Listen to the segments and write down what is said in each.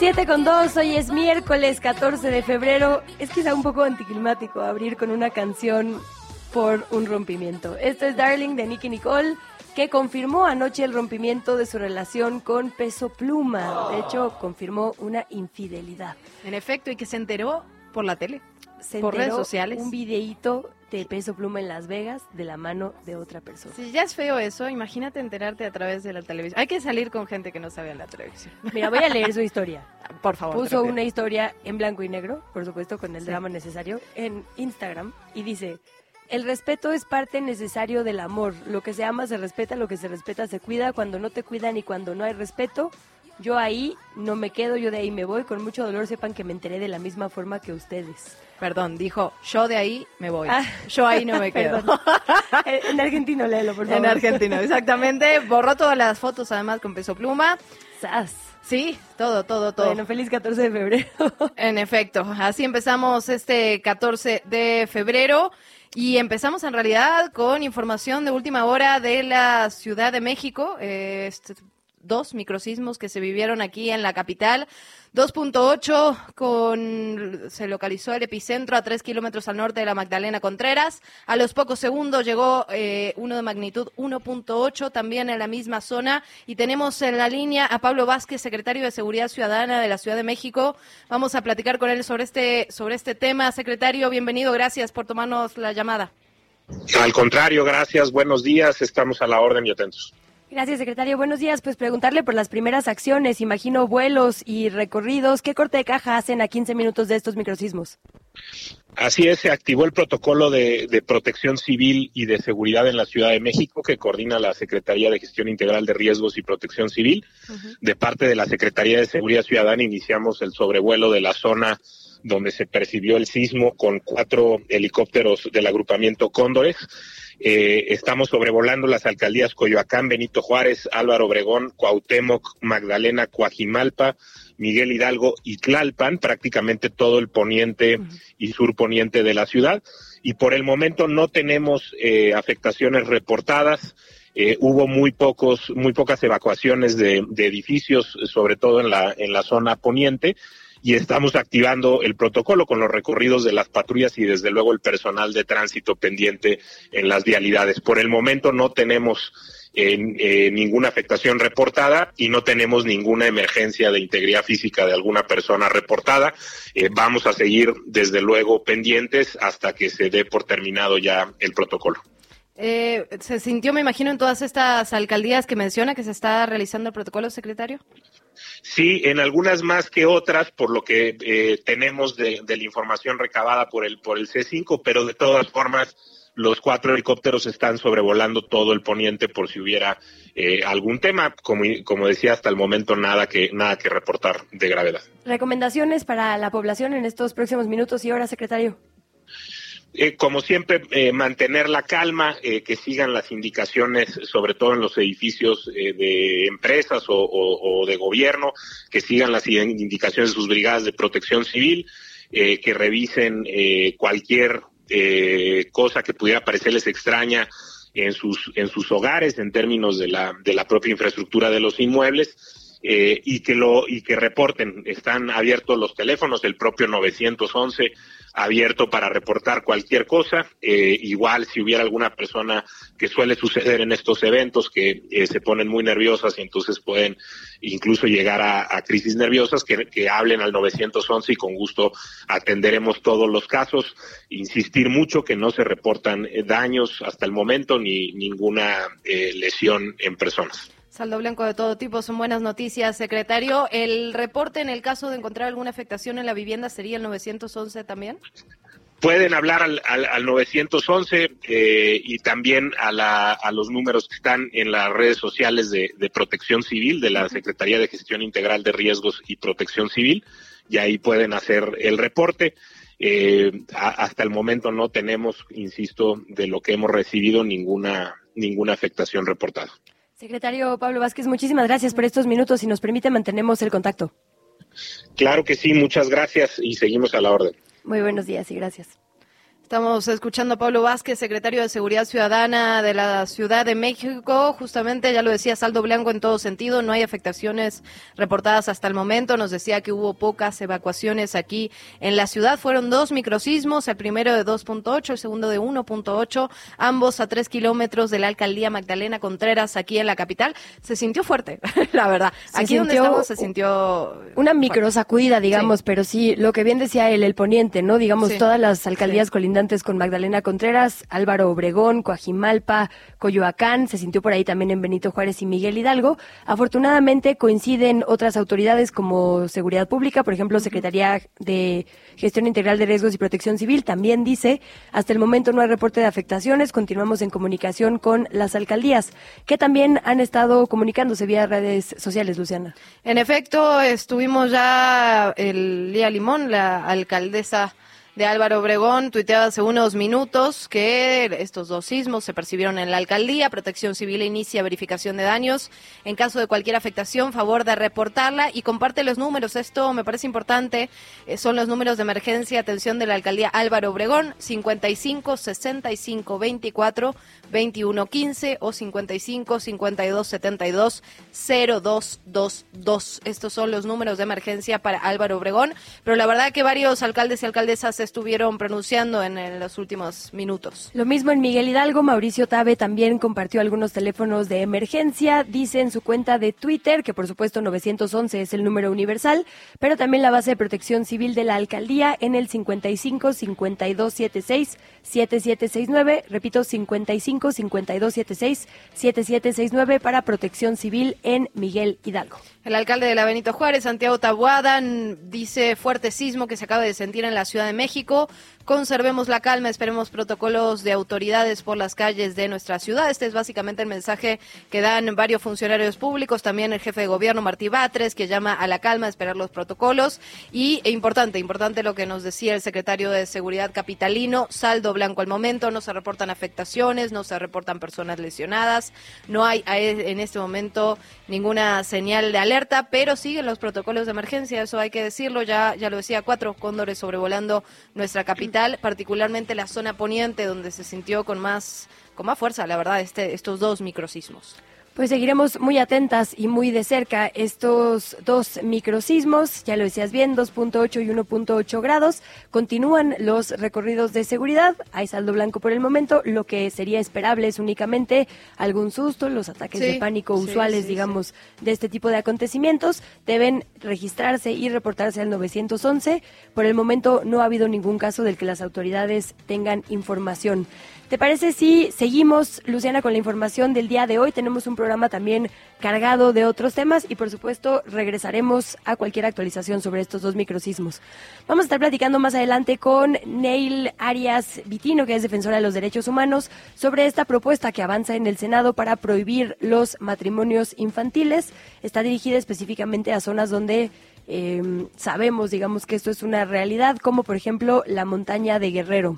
7 con 2, hoy es miércoles 14 de febrero. Es quizá un poco anticlimático abrir con una canción por un rompimiento. Esto es Darling de Nicky Nicole, que confirmó anoche el rompimiento de su relación con Peso Pluma. De hecho, confirmó una infidelidad. En efecto, y que se enteró por la tele. Se Por redes sociales. Un videíto de Peso Pluma en Las Vegas de la mano de otra persona. Si ya es feo eso, imagínate enterarte a través de la televisión. Hay que salir con gente que no sabe en la televisión. Mira, voy a leer su historia. Por favor. Puso una historia en blanco y negro, por supuesto, con el Sí. drama necesario, en Instagram y dice, el respeto es parte necesario del amor. Lo que se ama se respeta, lo que se respeta se cuida. Cuando no te cuidan y cuando no hay respeto, yo ahí no me quedo, yo de ahí me voy. Con mucho dolor sepan que me enteré de la misma forma que ustedes. Perdón, dijo, yo de ahí me voy. Ah. Yo ahí no me quedo. En argentino, léelo, por favor. en argentino, exactamente. Borró todas las fotos además con peso pluma. Sas. Sí, todo, todo, todo. Bueno, feliz 14 de febrero. En efecto, así empezamos este 14 de febrero y empezamos en realidad con información de última hora de la Ciudad de México. eh, este, dos microsismos que se vivieron aquí en la capital. 2.8 con se localizó el epicentro a 3 kilómetros al norte de la Magdalena Contreras. A los pocos segundos llegó eh, uno de magnitud 1.8 también en la misma zona. Y tenemos en la línea a Pablo Vázquez, secretario de Seguridad Ciudadana de la Ciudad de México. Vamos a platicar con él sobre este, sobre este tema. Secretario, bienvenido. Gracias por tomarnos la llamada. Al contrario, gracias, buenos días, estamos a la orden y atentos. Gracias, secretario. Buenos días. Pues preguntarle por las primeras acciones. Imagino vuelos y recorridos. ¿Qué corte de caja hacen a 15 minutos de estos microsismos? Así es, se activó el protocolo de, de protección civil y de seguridad en la Ciudad de México que coordina la Secretaría de Gestión Integral de Riesgos y Protección Civil. De parte de la Secretaría de Seguridad Ciudadana iniciamos el sobrevuelo de la zona donde se percibió el sismo con cuatro helicópteros del agrupamiento Cóndores. Eh, estamos sobrevolando las alcaldías Coyoacán, Benito Juárez, Álvaro Obregón, Cuauhtémoc, Magdalena, Coajimalpa, Miguel Hidalgo y Tlalpan, prácticamente todo el poniente y surponiente de la ciudad. Y por el momento no tenemos eh, afectaciones reportadas. Eh, hubo muy pocos, muy pocas evacuaciones de, de edificios, sobre todo en la, en la zona poniente y estamos activando el protocolo con los recorridos de las patrullas y desde luego el personal de tránsito pendiente en las vialidades. Por el momento no tenemos eh, eh, ninguna afectación reportada y no tenemos ninguna emergencia de integridad física de alguna persona reportada. Eh, vamos a seguir desde luego pendientes hasta que se dé por terminado ya el protocolo. Eh, ¿Se sintió, me imagino, en todas estas alcaldías que menciona que se está realizando el protocolo, secretario? Sí, en algunas más que otras, por lo que eh, tenemos de, la información recabada por el por el C5, pero de todas formas los cuatro helicópteros están sobrevolando todo el poniente por si hubiera eh, algún tema. Como, como decía, hasta el momento nada que nada que reportar de gravedad. Recomendaciones para la población en estos próximos minutos y horas, secretario. Eh, como siempre, eh, mantener la calma, eh, que sigan las indicaciones, sobre todo en los edificios eh, de empresas o, de gobierno, que sigan las indicaciones de sus brigadas de protección civil, eh, que revisen eh, cualquier cosa que pudiera parecerles extraña en sus hogares en términos de la de la propia infraestructura de los inmuebles y que lo y que reporten. Están abiertos los teléfonos el propio 911 abierto para reportar cualquier cosa. Eh, igual si hubiera alguna persona que suele suceder en estos eventos que eh, se ponen muy nerviosas y entonces pueden incluso llegar a, crisis nerviosas que, que hablen al 911 y con gusto atenderemos todos los casos. Insistir mucho que no se reportan eh, daños hasta el momento ni ninguna eh, lesión en personas Saldo blanco de todo tipo, son buenas noticias, secretario. ¿El reporte en el caso de encontrar alguna afectación en la vivienda sería el 911 también? pueden hablar al, al, al 911 eh, y también a, la, a los números que están en las redes sociales de, de Protección Civil, de la Secretaría de Gestión Integral de Riesgos y Protección Civil, y ahí pueden hacer el reporte. Eh, hasta el momento no tenemos, insisto, de lo que hemos recibido ninguna ninguna afectación reportada. Secretario Pablo Vázquez, muchísimas gracias por estos minutos. Si nos permite, mantenemos el contacto. Claro que sí, muchas gracias y seguimos a la orden. Muy buenos días y gracias. Estamos escuchando a Pablo Vázquez, secretario de Seguridad Ciudadana de la Ciudad de México. Justamente, ya lo decía, saldo blanco en todo sentido. No hay afectaciones reportadas hasta el momento. Nos decía que hubo pocas evacuaciones aquí en la ciudad. Fueron dos microsismos, el primero de 2.8, el segundo de 1.8, ambos a tres kilómetros de la alcaldía Magdalena Contreras, aquí en la capital. Se sintió fuerte, la verdad. Se aquí donde estamos se sintió... Una micro sacudida, digamos, pero sí, lo que bien decía él, el poniente, ¿no? Digamos, Sí. todas las alcaldías Sí. colindantes con Magdalena Contreras, Álvaro Obregón, Coajimalpa, Coyoacán, se sintió por ahí también en Benito Juárez y Miguel Hidalgo. Afortunadamente coinciden otras autoridades como Seguridad Pública, por ejemplo, Secretaría de Gestión Integral de Riesgos y Protección Civil, también dice, hasta el momento no hay reporte de afectaciones, continuamos en comunicación con las alcaldías, que también han estado comunicándose vía redes sociales, Luciana. En efecto, estuvimos ya el Lía Limón, la alcaldesa de Álvaro Obregón, tuiteaba hace unos minutos que estos dos sismos se percibieron en la alcaldía. Protección Civil inicia verificación de daños. En caso de cualquier afectación, favor de reportarla y comparte los números. Esto me parece importante. Eh, son los números de emergencia, atención de la alcaldía Álvaro Obregón, 55 65 24 21 15 o 55 52 72 0222. Estos son los números de emergencia para Álvaro Obregón, pero la verdad que varios alcaldes y alcaldesas se estuvieron pronunciando en, en los últimos minutos. Lo mismo en Miguel Hidalgo, Mauricio Tabe también compartió algunos teléfonos de emergencia, dice en su cuenta de Twitter, que por supuesto 911 es el número universal, pero también la base de protección civil de la alcaldía en el 55 52 76 7769, repito 55 52 76 7769 para protección civil en Miguel Hidalgo. El alcalde de la Benito Juárez, Santiago Tabuada, dice fuerte sismo que se acaba de sentir en la Ciudad de México. México Conservemos la calma, esperemos protocolos de autoridades por las calles de nuestra ciudad. Este es básicamente el mensaje que dan varios funcionarios públicos, también el jefe de gobierno Martí Batres, que llama a la calma, a esperar los protocolos. Y e importante, importante lo que nos decía el secretario de Seguridad capitalino, saldo blanco al momento, no se reportan afectaciones, no se reportan personas lesionadas, no hay e, en este momento ninguna señal de alerta, pero siguen los protocolos de emergencia, eso hay que decirlo, ya, ya lo decía, cuatro cóndores sobrevolando nuestra capital, particularmente la zona poniente, donde se sintió con más, con más fuerza, la verdad, este, estos dos microsismos. Pues seguiremos muy atentas y muy de cerca estos dos microsismos, ya lo decías bien, 2.8 y 1.8 grados. Continúan los recorridos de seguridad, hay saldo blanco por el momento, lo que sería esperable es únicamente algún susto, los ataques Sí, de pánico sí, usuales, sí, digamos, de este tipo de acontecimientos, deben registrarse y reportarse al 911. Por el momento no ha habido ningún caso del que las autoridades tengan información. ¿Te parece si seguimos, Luciana, con la información del día de hoy? Tenemos un programa también cargado de otros temas y, por supuesto, regresaremos a cualquier actualización sobre estos dos microsismos. Vamos a estar platicando más adelante con Neil Arias Vitino, que es defensora de los derechos humanos, sobre esta propuesta que avanza en el Senado para prohibir los matrimonios infantiles. Está dirigida específicamente a zonas donde eh, sabemos, digamos, que esto es una realidad, como por ejemplo la montaña de Guerrero.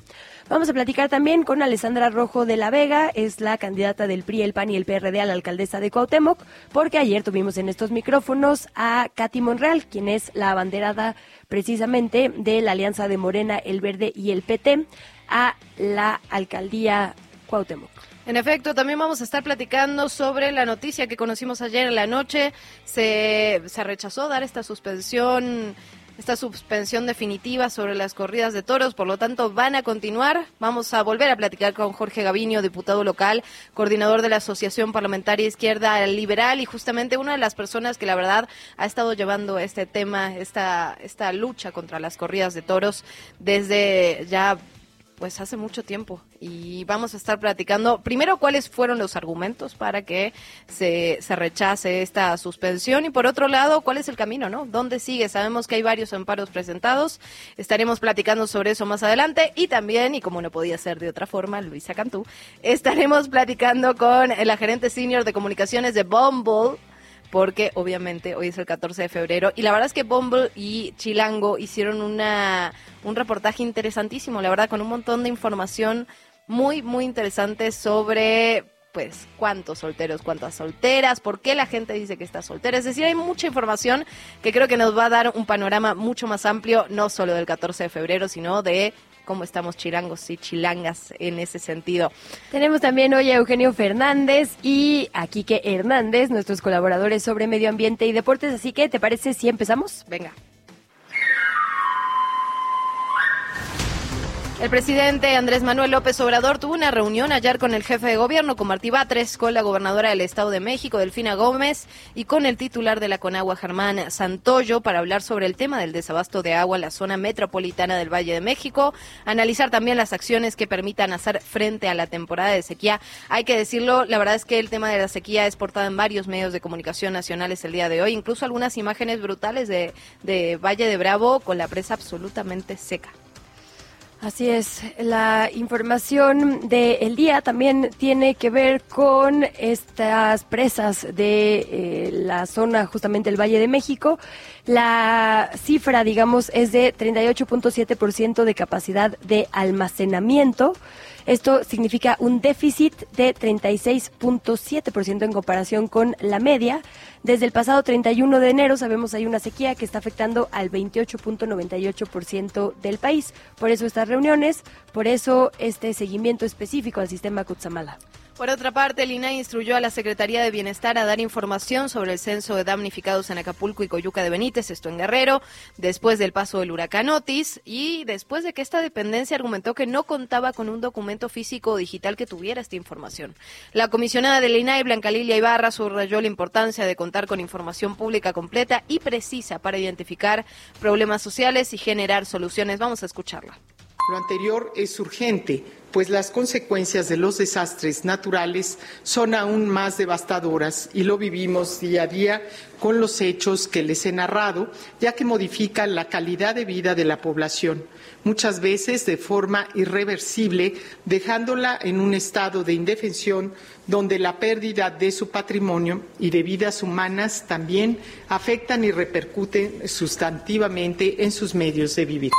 Vamos a platicar también con Alessandra Rojo de la Vega, es la candidata del PRI, el PAN y el PRD a la alcaldesa de Cuauhtémoc, porque ayer tuvimos en estos micrófonos a Katy Monreal, quien es la abanderada precisamente de la alianza de Morena, el Verde y el PT a la alcaldía Cuauhtémoc. En efecto, también vamos a estar platicando sobre la noticia que conocimos ayer en la noche. Se, se rechazó dar esta suspensión, esta suspensión definitiva sobre las corridas de toros, por lo tanto van a continuar. Vamos a volver a platicar con Jorge Gaviño, diputado local, coordinador de la Asociación Parlamentaria Izquierda Liberal y justamente una de las personas que la verdad ha estado llevando este tema, esta, esta lucha contra las corridas de toros desde ya pues hace mucho tiempo y vamos a estar platicando primero cuáles fueron los argumentos para que se, se rechace esta suspensión y por otro lado cuál es el camino, ¿no? ¿Dónde sigue? Sabemos que hay varios amparos presentados, estaremos platicando sobre eso más adelante y también, y como no podía ser de otra forma, Luisa Cantú, estaremos platicando con la gerente senior de comunicaciones de Bumble, porque obviamente hoy es el 14 de febrero y la verdad es que Bumble y Chilango hicieron una un reportaje interesantísimo, la verdad con un montón de información muy muy interesante sobre pues cuántos solteros, cuántas solteras, por qué la gente dice que está soltera. Es decir, hay mucha información que creo que nos va a dar un panorama mucho más amplio, no solo del 14 de febrero, sino de cómo estamos chilangos y chilangas en ese sentido. Tenemos también hoy a Eugenio Fernández y a Quique Hernández, nuestros colaboradores sobre medio ambiente y deportes. Así que, ¿te parece si empezamos? Venga. El presidente Andrés Manuel López Obrador tuvo una reunión ayer con el jefe de gobierno, con Martí Batres, con la gobernadora del Estado de México, Delfina Gómez, y con el titular de la Conagua, Germán Santoyo, para hablar sobre el tema del desabasto de agua en la zona metropolitana del Valle de México, analizar también las acciones que permitan hacer frente a la temporada de sequía. Hay que decirlo, la verdad es que el tema de la sequía es portada en varios medios de comunicación nacionales el día de hoy, incluso algunas imágenes brutales de, de Valle de Bravo con la presa absolutamente seca. Así es, la información del día también tiene que ver con estas presas de eh, la zona justamente del Valle de México. La cifra, digamos, es de 38.7% de capacidad de almacenamiento. Esto significa un déficit de 36.7% en comparación con la media. Desde el pasado 31 de enero sabemos hay una sequía que está afectando al 28.98% del país. Por eso estas reuniones, por eso este seguimiento específico al sistema Kutsamala. Por otra parte, el INAI instruyó a la Secretaría de Bienestar a dar información sobre el censo de damnificados en Acapulco y Coyuca de Benítez, esto en Guerrero, después del paso del huracán Otis y después de que esta dependencia argumentó que no contaba con un documento físico o digital que tuviera esta información. La comisionada del INAI, Blanca Lilia Ibarra, subrayó la importancia de contar con información pública completa y precisa para identificar problemas sociales y generar soluciones. Vamos a escucharla. Lo anterior es urgente, pues las consecuencias de los desastres naturales son aún más devastadoras y lo vivimos día a día con los hechos que les he narrado, ya que modifican la calidad de vida de la población, muchas veces de forma irreversible, dejándola en un estado de indefensión donde la pérdida de su patrimonio y de vidas humanas también afectan y repercuten sustantivamente en sus medios de vivir.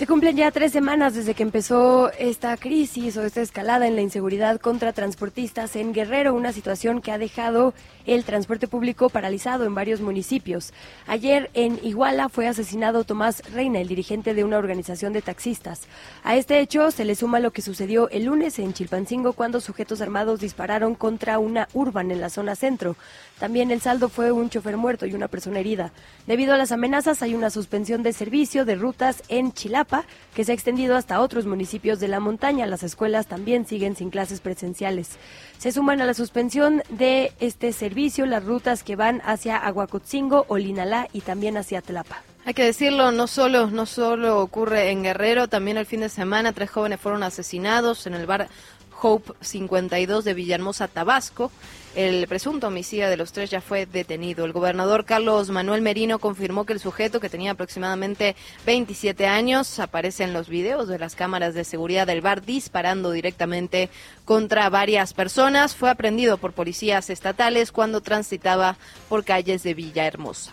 Se cumplen ya tres semanas desde que empezó esta crisis o esta escalada en la inseguridad contra transportistas en Guerrero, una situación que ha dejado el transporte público paralizado en varios municipios. Ayer en Iguala fue asesinado Tomás Reina, el dirigente de una organización de taxistas. A este hecho se le suma lo que sucedió el lunes en Chilpancingo cuando sujetos armados dispararon contra una urban en la zona centro. También el saldo fue un chofer muerto y una persona herida. Debido a las amenazas hay una suspensión de servicio de rutas en Chilapa que se ha extendido hasta otros municipios de la montaña. Las escuelas también siguen sin clases presenciales. Se suman a la suspensión de este servicio las rutas que van hacia Aguacotzingo, Olinalá y también hacia Tlapa. Hay que decirlo, no solo, no solo ocurre en Guerrero, también el fin de semana tres jóvenes fueron asesinados en el bar Hope 52 de Villahermosa, Tabasco. El presunto homicida de los tres ya fue detenido. El gobernador Carlos Manuel Merino confirmó que el sujeto, que tenía aproximadamente 27 años, aparece en los videos de las cámaras de seguridad del bar disparando directamente contra varias personas. Fue aprendido por policías estatales cuando transitaba por calles de Villahermosa.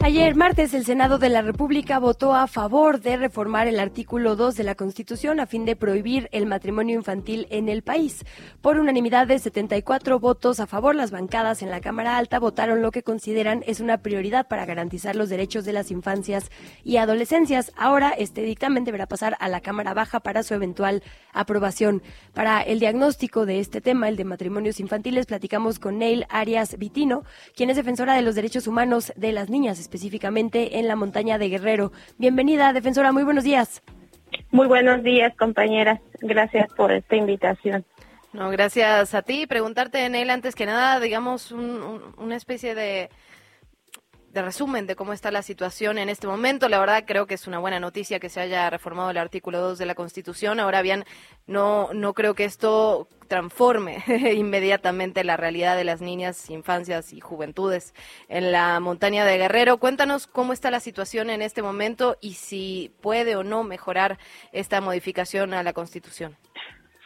Ayer martes el Senado de la República votó a favor de reformar el artículo 2 de la Constitución a fin de prohibir el matrimonio infantil en el país. Por unanimidad de 74 votos a favor, las bancadas en la Cámara Alta votaron lo que consideran es una prioridad para garantizar los derechos de las infancias y adolescencias. Ahora este dictamen deberá pasar a la Cámara Baja para su eventual aprobación. Para el diagnóstico de este tema, el de matrimonios infantiles, platicamos con Neil Arias Vitino, quien es defensora de los derechos humanos de las niñas específicamente en la montaña de Guerrero. Bienvenida, defensora, muy buenos días. Muy buenos días, compañeras. Gracias por esta invitación. No, gracias a ti. Preguntarte en él antes que nada, digamos, un- un- una especie de, de resumen de cómo está la situación en este momento. La verdad creo que es una buena noticia que se haya reformado el artículo 2 de la Constitución. Ahora bien, no, no creo que esto transforme inmediatamente la realidad de las niñas, infancias y juventudes en la montaña de Guerrero. Cuéntanos cómo está la situación en este momento y si puede o no mejorar esta modificación a la Constitución.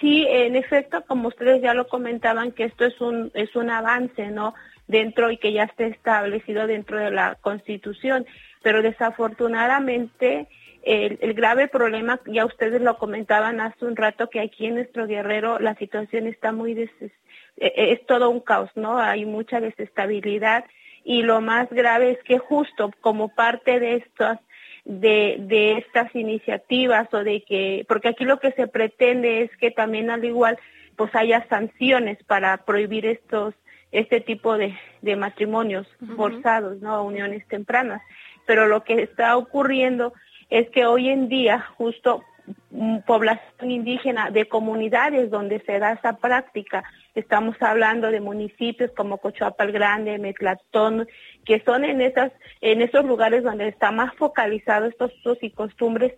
Sí, en efecto, como ustedes ya lo comentaban, que esto es un es un avance, ¿no? Dentro y que ya esté establecido dentro de la Constitución, pero desafortunadamente el, grave problema, ya ustedes lo comentaban hace un rato, que aquí en nuestro guerrero la situación está muy des, es, es todo un caos, ¿no? Hay mucha desestabilidad y lo más grave es que justo como parte de estas de, de estas iniciativas o de que, porque aquí lo que se pretende es que también al igual pues haya sanciones para prohibir estos, este tipo de, de matrimonios forzados, ¿no? Uniones tempranas. Pero lo que está ocurriendo es que hoy en día justo mm, población indígena de comunidades donde se da esa práctica. Estamos hablando de municipios como Cochuapa el Grande, Metlatón, que son en esas, en esos lugares donde está más focalizado estos usos y costumbres.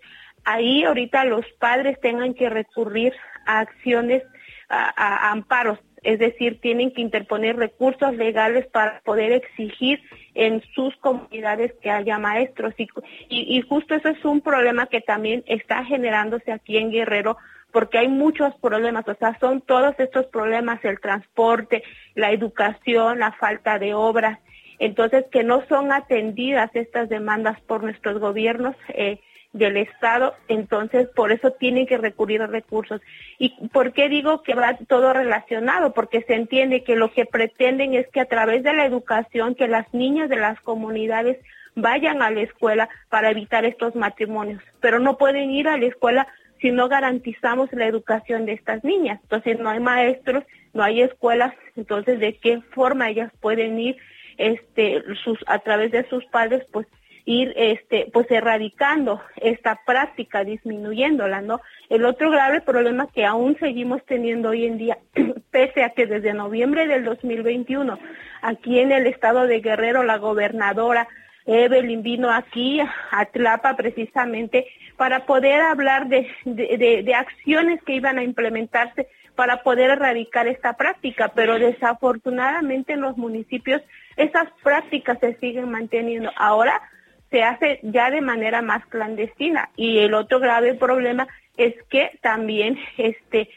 Ahí ahorita los padres tengan que recurrir a acciones, a, a- a amparos, es decir, tienen que interponer recursos legales para poder exigir en sus comunidades que haya maestros. Y, y, justo eso es un problema que también está generándose aquí en Guerrero porque hay muchos problemas, o sea, son todos estos problemas, el transporte, la educación, la falta de obras, entonces que no son atendidas estas demandas por nuestros gobiernos eh, del Estado, entonces por eso tienen que recurrir a recursos. ¿Y por qué digo que va todo relacionado? Porque se entiende que lo que pretenden es que a través de la educación, que las niñas de las comunidades vayan a la escuela para evitar estos matrimonios, pero no pueden ir a la escuela si no garantizamos la educación de estas niñas. Entonces no hay maestros, no hay escuelas, entonces de qué forma ellas pueden ir este sus a través de sus padres pues ir este pues erradicando esta práctica disminuyéndola no el otro grave problema que aún seguimos teniendo hoy en día pese a que desde noviembre del 2021 aquí en el estado de Guerrero la gobernadora Evelyn vino aquí a Tlapa precisamente para poder hablar de, de, de, acciones que iban a implementarse para poder erradicar esta práctica, pero desafortunadamente en los municipios esas prácticas se siguen manteniendo. Ahora se hace ya de manera más clandestina y el otro grave problema es que también este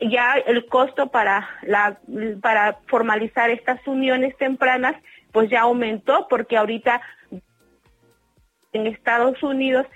ya el costo para la para formalizar estas uniones tempranas pues ya aumentó porque ahorita en Estados Unidos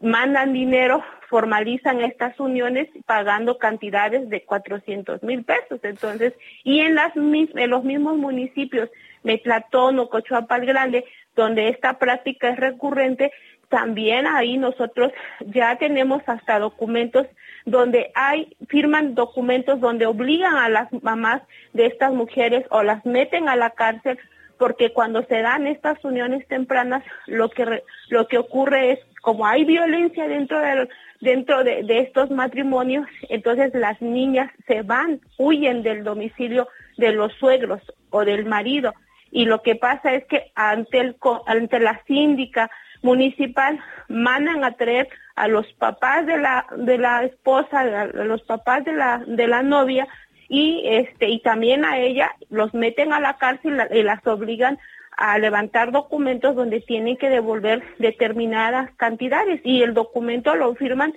mandan dinero, formalizan estas uniones pagando cantidades de 400 mil pesos. Entonces, y en, las, los mismos municipios, Metlatón o Cochuapa el Grande, donde esta práctica es recurrente, también ahí nosotros ya tenemos hasta documentos donde hay, firman documentos donde obligan a las mamás de estas mujeres o las meten a la cárcel porque cuando se dan estas uniones tempranas lo que lo que ocurre es como hay violencia dentro de dentro de, de estos matrimonios entonces las niñas se van huyen del domicilio de los suegros o del marido y lo que pasa es que ante el ante la síndica municipal mandan a traer a los papás de la de la esposa a los papás de la de la novia y este y también a ella los meten a la cárcel y las obligan a levantar documentos donde tienen que devolver determinadas cantidades y el documento lo firman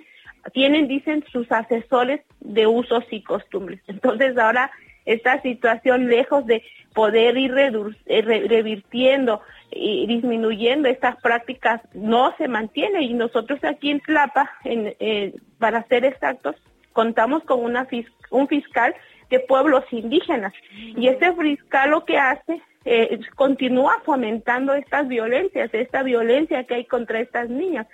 tienen dicen sus asesores de usos y costumbres. Entonces ahora esta situación lejos de poder ir eh, re- revirtiendo y disminuyendo estas prácticas no se mantiene. Y nosotros aquí en Tlapa eh, para ser exactos contamos con un fiscal de pueblos indígenas. Y ese fiscal lo que hace eh, continúa fomentando estas violencias, esta violencia que hay contra estas niñas,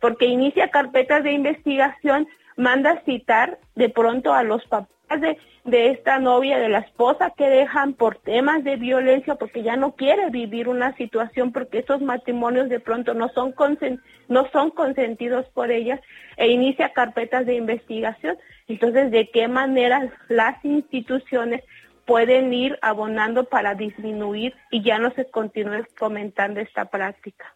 porque inicia carpetas de investigación, manda citar de pronto a los papás de, esta novia, de la esposa que dejan por temas de violencia, porque ya no quiere vivir una situación, porque esos matrimonios de pronto no son, no son consentidos por ellas, e inicia carpetas de investigación. Entonces, ¿de qué manera las instituciones pueden ir abonando para disminuir y ya no se continúe fomentando esta práctica?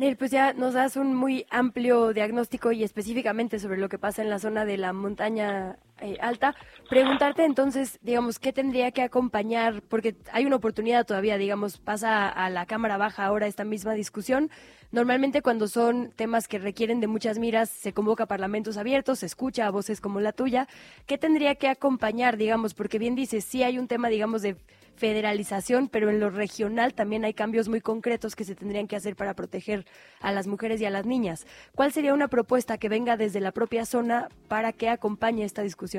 Neil, pues ya nos das un muy amplio diagnóstico y específicamente sobre lo que pasa en la zona de la montaña eh, alta. Preguntarte entonces, digamos, ¿qué tendría que acompañar? Porque hay una oportunidad todavía, digamos, pasa a la Cámara Baja ahora esta misma discusión. Normalmente cuando son temas que requieren de muchas miras, se convoca a parlamentos abiertos, se escucha a voces como la tuya. ¿Qué tendría que acompañar, digamos? Porque bien dices, sí hay un tema, digamos, de federalización, pero en lo regional también hay cambios muy concretos que se tendrían que hacer para proteger a las mujeres y a las niñas. ¿Cuál sería una propuesta que venga desde la propia zona para que acompañe esta discusión?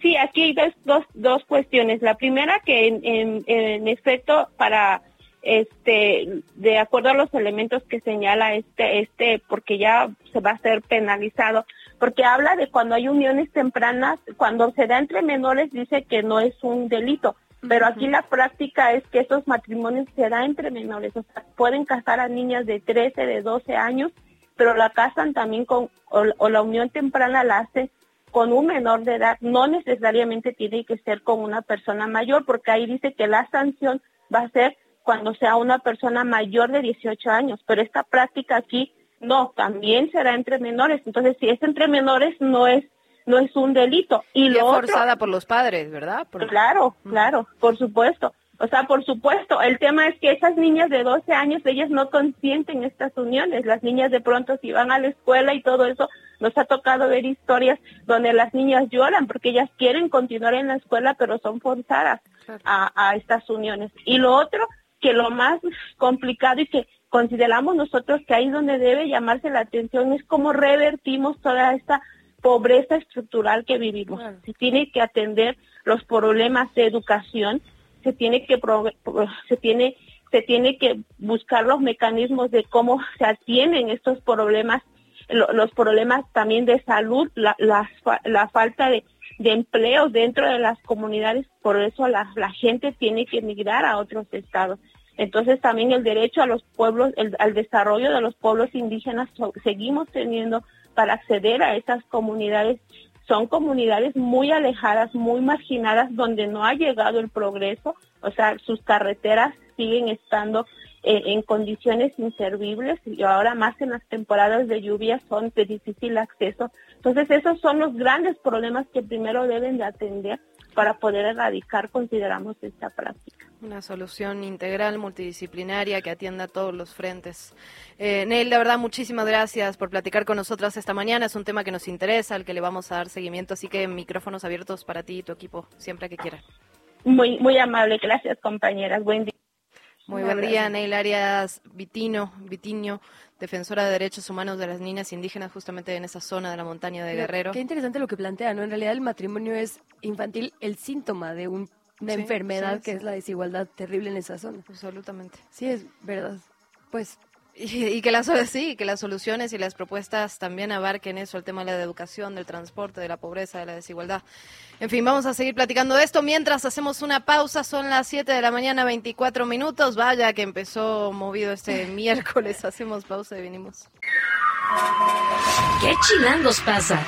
Sí, aquí hay dos, dos, dos cuestiones. La primera que en, en, en efecto para este de acuerdo a los elementos que señala este este porque ya se va a ser penalizado porque habla de cuando hay uniones tempranas cuando se da entre menores dice que no es un delito pero aquí la práctica es que estos matrimonios se dan entre menores o sea pueden casar a niñas de 13 de 12 años pero la casan también con o, o la unión temprana la hacen con un menor de edad no necesariamente tiene que ser con una persona mayor porque ahí dice que la sanción va a ser cuando sea una persona mayor de 18 años, pero esta práctica aquí no, también será entre menores. Entonces, si es entre menores, no es no es un delito. Y, Y es lo otro, forzada por los padres, ¿verdad? Por- claro, claro, por supuesto. O sea, por supuesto, el tema es que esas niñas de 12 años, ellas no consienten estas uniones. Las niñas de pronto si van a la escuela y todo eso, nos ha tocado ver historias donde las niñas lloran porque ellas quieren continuar en la escuela, pero son forzadas a, a estas uniones. Y lo otro, que lo más complicado y que consideramos nosotros que ahí es donde debe llamarse la atención es cómo revertimos toda esta pobreza estructural que vivimos. Se tiene que atender los problemas de educación, se tiene que se tiene se tiene que buscar los mecanismos de cómo se atienden estos problemas, lo- los problemas también de salud, la, la, fa- la falta de, de empleo dentro de las comunidades, por eso la, la gente tiene que emigrar a otros estados. Entonces también el derecho a los pueblos, al desarrollo de los pueblos indígenas seguimos teniendo para acceder a esas comunidades. Son comunidades muy alejadas, muy marginadas, donde no ha llegado el progreso, o sea, sus carreteras siguen estando eh, en condiciones inservibles y ahora más en las temporadas de lluvia son de difícil acceso. Entonces esos son los grandes problemas que primero deben de atender para poder erradicar, consideramos, esta práctica. Una solución integral, multidisciplinaria, que atienda a todos los frentes. Eh, Neil, de verdad, muchísimas gracias por platicar con nosotras esta mañana. Es un tema que nos interesa, al que le vamos a dar seguimiento, así que micrófonos abiertos para ti y tu equipo, siempre que quieras. Muy, muy amable, gracias compañeras, buen día. Muy buen día. Neil Arias Vitino, Vitiño, defensora de derechos humanos de las niñas indígenas, justamente en esa zona de la montaña de Guerrero. Qué interesante lo que plantea, ¿no? En realidad el matrimonio es infantil el síntoma de un- una Sí, enfermedad sí, que sí. es la desigualdad terrible en esa zona. Absolutamente. Sí, es verdad. Pues Y, y que las sí, que las soluciones y las propuestas también abarquen eso, el tema de la educación, del transporte, de la pobreza, de la desigualdad. En fin, vamos a seguir platicando de esto mientras hacemos una pausa. Son las 7 de la mañana, 24 minutos. Vaya que empezó movido este miércoles. Hacemos pausa y venimos. ¿Qué chilangos pasa?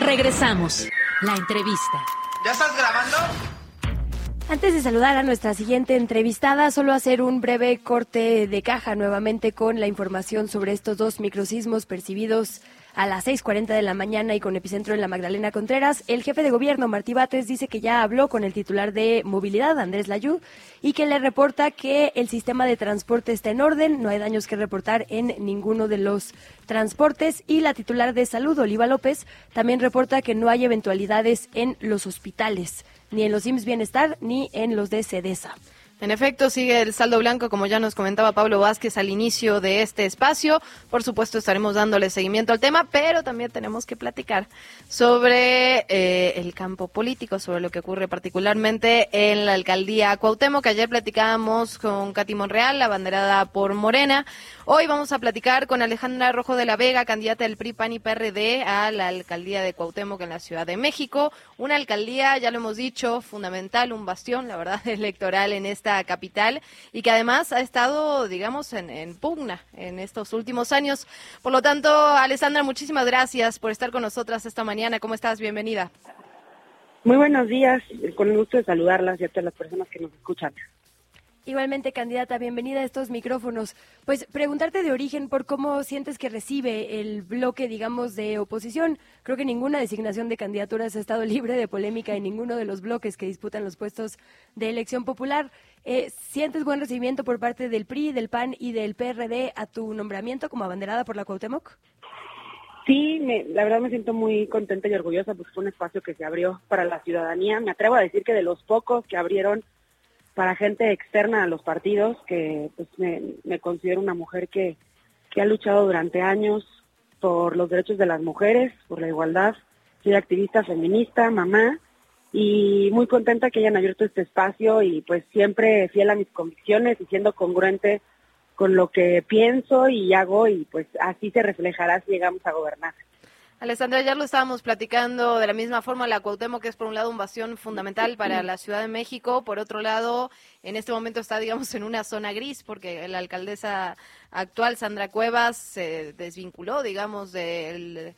Regresamos. La entrevista. ¿Ya estás grabando? Antes de saludar a nuestra siguiente entrevistada, solo hacer un breve corte de caja nuevamente con la información sobre estos dos microsismos percibidos a las 6.40 de la mañana y con epicentro en la Magdalena Contreras. El jefe de gobierno, Martí Bates, dice que ya habló con el titular de movilidad, Andrés Layú, y que le reporta que el sistema de transporte está en orden, no hay daños que reportar en ninguno de los transportes. Y la titular de salud, Oliva López, también reporta que no hay eventualidades en los hospitales, ni en los IMSS Bienestar, ni en los de CEDESA. En efecto, sigue el saldo blanco, como ya nos comentaba Pablo Vázquez al inicio de este espacio. Por supuesto, estaremos dándole seguimiento al tema, pero también tenemos que platicar sobre eh, el campo político, sobre lo que ocurre particularmente en la alcaldía Cuauhtémoc, ayer platicábamos con Katy Monreal, la banderada por Morena. Hoy vamos a platicar con Alejandra Rojo de la Vega, candidata del PRI, PAN y PRD a la alcaldía de Cuauhtémoc en la Ciudad de México. Una alcaldía, ya lo hemos dicho, fundamental, un bastión, la verdad, electoral en esta capital y que además ha estado, digamos, en, en pugna en estos últimos años. Por lo tanto, Alessandra, muchísimas gracias por estar con nosotras esta mañana. ¿Cómo estás? Bienvenida. Muy buenos días, con el gusto de saludarlas y a todas las personas que nos escuchan. Igualmente, candidata, bienvenida a estos micrófonos. Pues preguntarte de origen por cómo sientes que recibe el bloque, digamos, de oposición. Creo que ninguna designación de candidaturas ha estado libre de polémica en ninguno de los bloques que disputan los puestos de elección popular. Eh, ¿Sientes buen recibimiento por parte del PRI, del PAN y del PRD a tu nombramiento como abanderada por la Cuauhtémoc? Sí, la verdad me siento muy contenta y orgullosa porque fue un espacio que se abrió para la ciudadanía. Me atrevo a decir que de los pocos que abrieron para gente externa a los partidos, que pues me, me considero una mujer que, que ha luchado durante años por los derechos de las mujeres, por la igualdad. Soy activista feminista, mamá, y muy contenta que hayan abierto este espacio y pues siempre fiel a mis convicciones y siendo congruente con lo que pienso y hago y pues así se reflejará si llegamos a gobernar. Alessandra, ya lo estábamos platicando de la misma forma, la Cuauhtémoc que es por un lado un bastión fundamental para la Ciudad de México, por otro lado, en este momento está, digamos, en una zona gris porque la alcaldesa actual, Sandra Cuevas, se desvinculó, digamos, del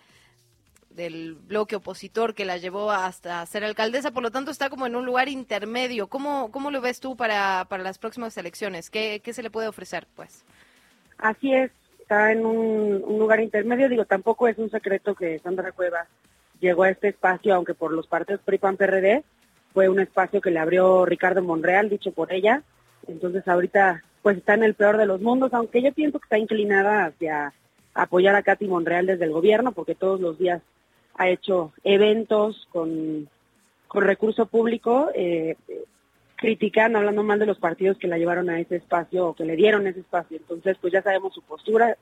del bloque opositor que la llevó hasta ser alcaldesa, por lo tanto está como en un lugar intermedio. ¿Cómo, cómo lo ves tú para, para las próximas elecciones? ¿Qué, ¿Qué se le puede ofrecer, pues? Así es, está en un, lugar intermedio. Digo, tampoco es un secreto que Sandra Cuevas llegó a este espacio, aunque por los partidos PRI-PAN-PRD, fue un espacio que le abrió Ricardo Monreal, dicho por ella. Entonces ahorita pues está en el peor de los mundos, aunque yo pienso que está inclinada hacia apoyar a Katy Monreal desde el gobierno, porque todos los días ha hecho eventos con, recurso público, eh, criticando, hablando mal de los partidos que la llevaron a ese espacio o que le dieron ese espacio. Entonces, pues ya sabemos su postura.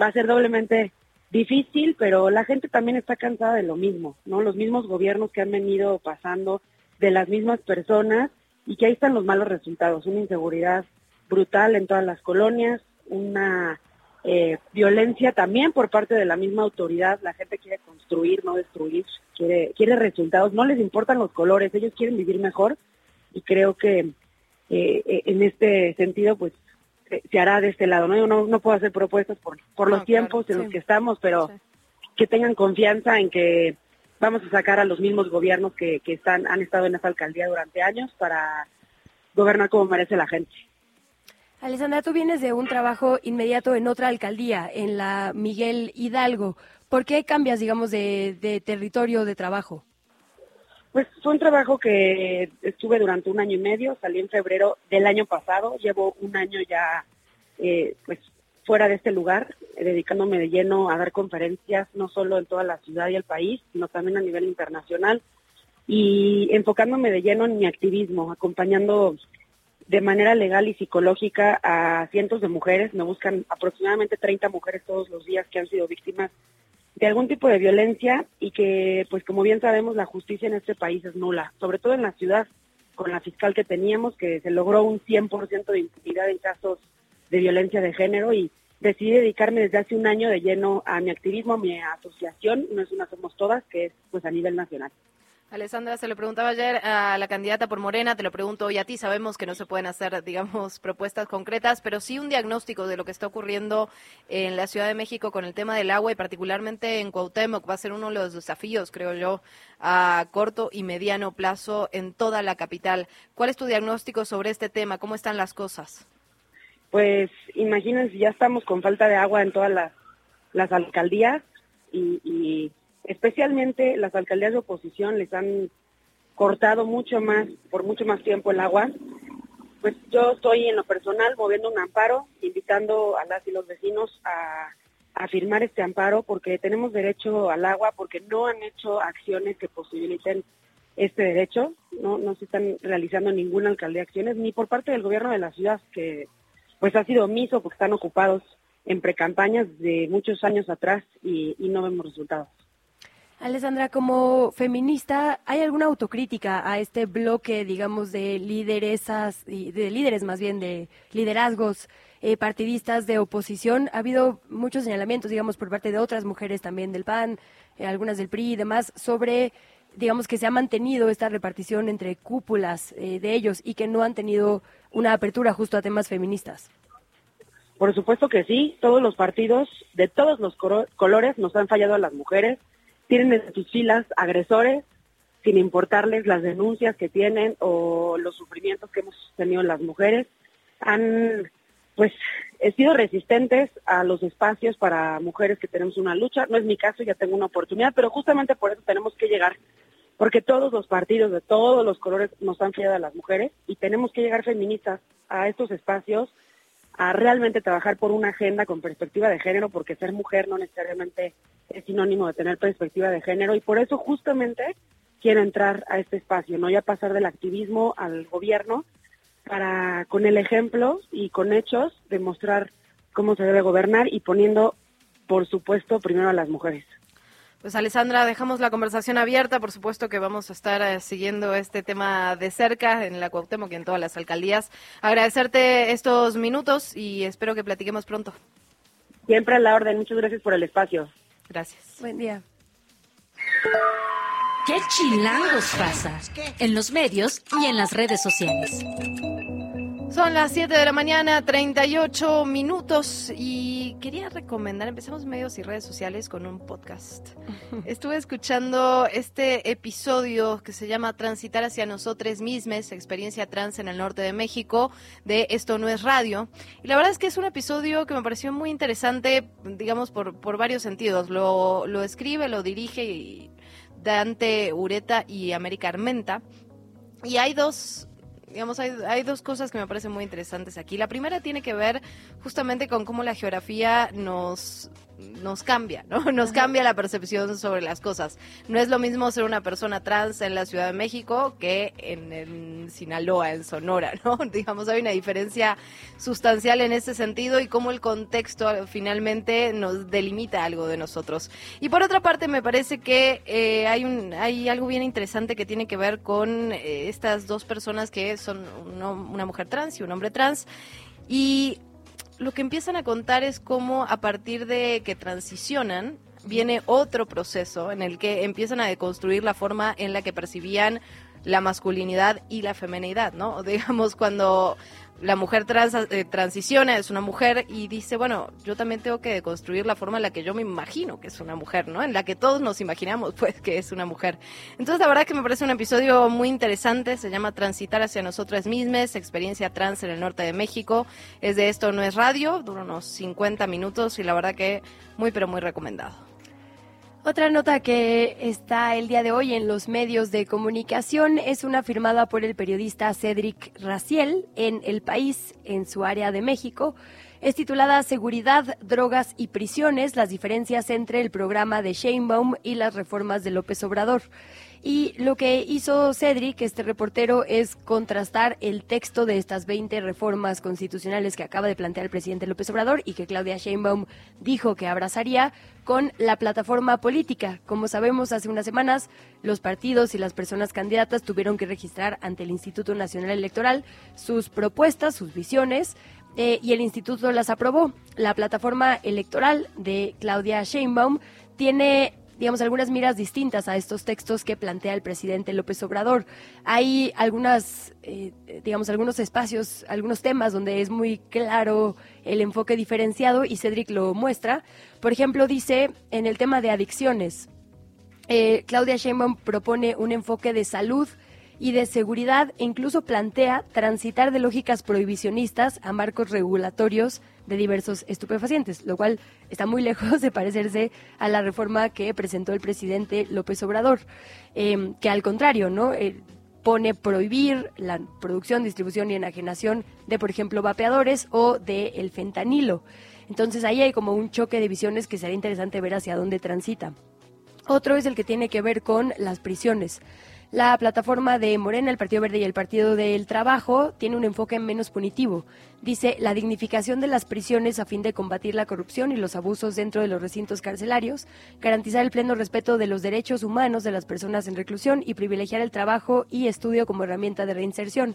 Va a ser doblemente difícil, pero la gente también está cansada de lo mismo, ¿no? Los mismos gobiernos que han venido pasando de las mismas personas y que ahí están los malos resultados, una inseguridad brutal en todas las colonias, una eh, violencia también por parte de la misma autoridad. La gente quiere construir, no destruir, quiere, quiere resultados, no les importan los colores, ellos quieren vivir mejor y creo que eh, en este sentido, pues se, se hará de este lado. No, Yo no, no puedo hacer propuestas por, por los No, claro, tiempos en sí. los que estamos, pero Sí. que tengan confianza en que vamos a sacar a los mismos gobiernos que, que están han estado en esa alcaldía durante años para gobernar como merece la gente. Alessandra, tú vienes de un trabajo inmediato en otra alcaldía, en la Miguel Hidalgo. ¿Por qué cambias, digamos, de, territorio de trabajo? Pues fue un trabajo que estuve durante un año y medio, salí en febrero del año pasado, llevo un año ya eh, pues fuera de este lugar, dedicándome de lleno a dar conferencias, no solo en toda la ciudad y el país, sino también a nivel internacional, y enfocándome de lleno en mi activismo, acompañando de manera legal y psicológica a cientos de mujeres, me buscan aproximadamente 30 mujeres todos los días que han sido víctimas de algún tipo de violencia y que, pues como bien sabemos, la justicia en este país es nula, sobre todo en la ciudad, con la fiscal que teníamos, que se logró un 100% de impunidad en casos de violencia de género y decidí dedicarme desde hace un año de lleno a mi activismo, a mi asociación, no es una Somos Todas, que es pues a nivel nacional. Alessandra, se lo preguntaba ayer a la candidata por Morena, te lo pregunto hoy a ti. Sabemos que no se pueden hacer, digamos, propuestas concretas, pero sí un diagnóstico de lo que está ocurriendo en la Ciudad de México con el tema del agua y particularmente en Cuauhtémoc. Va a ser uno de los desafíos, creo yo, a corto y mediano plazo en toda la capital. ¿Cuál es tu diagnóstico sobre este tema? ¿Cómo están las cosas? Pues imagínense, ya estamos con falta de agua en todas las, alcaldías y especialmente las alcaldías de oposición les han cortado mucho más, por mucho más tiempo el agua. Pues yo estoy en lo personal moviendo un amparo, invitando a las y los vecinos a, a firmar este amparo porque tenemos derecho al agua, porque no han hecho acciones que posibiliten este derecho. No, no se están realizando ninguna alcaldía acciones, ni por parte del gobierno de la ciudad, que pues ha sido omiso porque están ocupados en precampañas de muchos años atrás y no vemos resultados. Alessandra, como feminista, ¿hay alguna autocrítica a este bloque, digamos, de lideresas, de líderes más bien, de liderazgos eh, partidistas de oposición? Ha habido muchos señalamientos, digamos, por parte de otras mujeres también del PAN, eh, algunas del PRI y demás, sobre, digamos, que se ha mantenido esta repartición entre cúpulas eh, de ellos y que no han tenido una apertura justo a temas feministas. Por supuesto que sí, todos los partidos de todos los colores nos han fallado a las mujeres, tienen en sus filas agresores sin importarles las denuncias que tienen o los sufrimientos que hemos tenido las mujeres, han pues he sido resistentes a los espacios para mujeres que tenemos una lucha, no es mi caso, ya tengo una oportunidad, pero justamente por eso tenemos que llegar, porque todos los partidos de todos los colores nos han fallado a las mujeres y tenemos que llegar feministas a estos espacios a realmente trabajar por una agenda con perspectiva de género, porque ser mujer no necesariamente es sinónimo de tener perspectiva de género, y por eso justamente quiero entrar a este espacio, no ya pasar del activismo al gobierno, para con el ejemplo y con hechos demostrar cómo se debe gobernar y poniendo, por supuesto, primero a las mujeres. Pues Alessandra, dejamos la conversación abierta. Por supuesto que vamos a estar eh, siguiendo este tema de cerca en la Cuauhtémoc y en todas las alcaldías. Agradecerte estos minutos y espero que platiquemos pronto. Siempre a la orden. Muchas gracias por el espacio. Gracias. Buen día. ¿Qué chilangos pasa? En los medios y en las redes sociales. Son las 7 de la mañana, 38 minutos y quería recomendar, empezamos medios y redes sociales con un podcast. Estuve escuchando este episodio que se llama Transitar hacia nosotros mismos, experiencia trans en el norte de México, de Esto no es radio. Y la verdad es que es un episodio que me pareció muy interesante, digamos, por, por varios sentidos. Lo, lo escribe, lo dirige y Dante Ureta y América Armenta. Y hay dos digamos, hay, hay, dos cosas que me parecen muy interesantes aquí. La primera tiene que ver justamente con cómo la geografía nos, nos cambia, ¿no? Nos cambia la percepción sobre las cosas. No es lo mismo ser una persona trans en la Ciudad de México que en, Sinaloa, en Sonora, ¿no? Digamos, hay una diferencia sustancial en ese sentido y cómo el contexto finalmente nos delimita algo de nosotros. Y por otra parte, me parece que eh, hay, un, hay algo bien interesante que tiene que ver con eh, estas dos personas que son una mujer trans y un hombre trans. Y lo que empiezan a contar es cómo a partir de que transicionan viene otro proceso en el que empiezan a deconstruir la forma en la que percibían la masculinidad y la feminidad, ¿no? Digamos, cuando la mujer trans, eh, transiciona, es una mujer y dice, bueno, yo también tengo que construir la forma en la que yo me imagino que es una mujer, ¿no? En la que todos nos imaginamos, pues, que es una mujer. Entonces, la verdad que me parece un episodio muy interesante, se llama Transitar hacia nosotras mismas, experiencia trans en el norte de México. Es de Esto No es Radio, dura unos 50 minutos y la verdad que muy, pero muy recomendado. Otra nota que está el día de hoy en los medios de comunicación es una firmada por el periodista Cedric Raciel en El País, en su área de México. Es titulada Seguridad, Drogas y Prisiones, las diferencias entre el programa de Sheinbaum y las reformas de López Obrador. Y lo que hizo Cedric, este reportero, es contrastar el texto de estas 20 reformas constitucionales que acaba de plantear el presidente López Obrador y que Claudia Sheinbaum dijo que abrazaría con la plataforma política. Como sabemos, hace unas semanas los partidos y las personas candidatas tuvieron que registrar ante el Instituto Nacional Electoral sus propuestas, sus visiones, eh, y el instituto las aprobó. La plataforma electoral de Claudia Sheinbaum tiene digamos, algunas miras distintas a estos textos que plantea el presidente López Obrador. Hay algunas, eh, digamos, algunos espacios, algunos temas donde es muy claro el enfoque diferenciado y Cedric lo muestra. Por ejemplo, dice en el tema de adicciones, eh, Claudia Sheinbaum propone un enfoque de salud y de seguridad e incluso plantea transitar de lógicas prohibicionistas a marcos regulatorios de diversos estupefacientes, lo cual está muy lejos de parecerse a la reforma que presentó el presidente López Obrador, eh, que al contrario, ¿no? Eh, pone prohibir la producción, distribución y enajenación de, por ejemplo, vapeadores o de el fentanilo. Entonces ahí hay como un choque de visiones que será interesante ver hacia dónde transita. Otro es el que tiene que ver con las prisiones. La plataforma de Morena, el Partido Verde y el Partido del Trabajo tiene un enfoque menos punitivo. Dice la dignificación de las prisiones a fin de combatir la corrupción y los abusos dentro de los recintos carcelarios, garantizar el pleno respeto de los derechos humanos de las personas en reclusión y privilegiar el trabajo y estudio como herramienta de reinserción.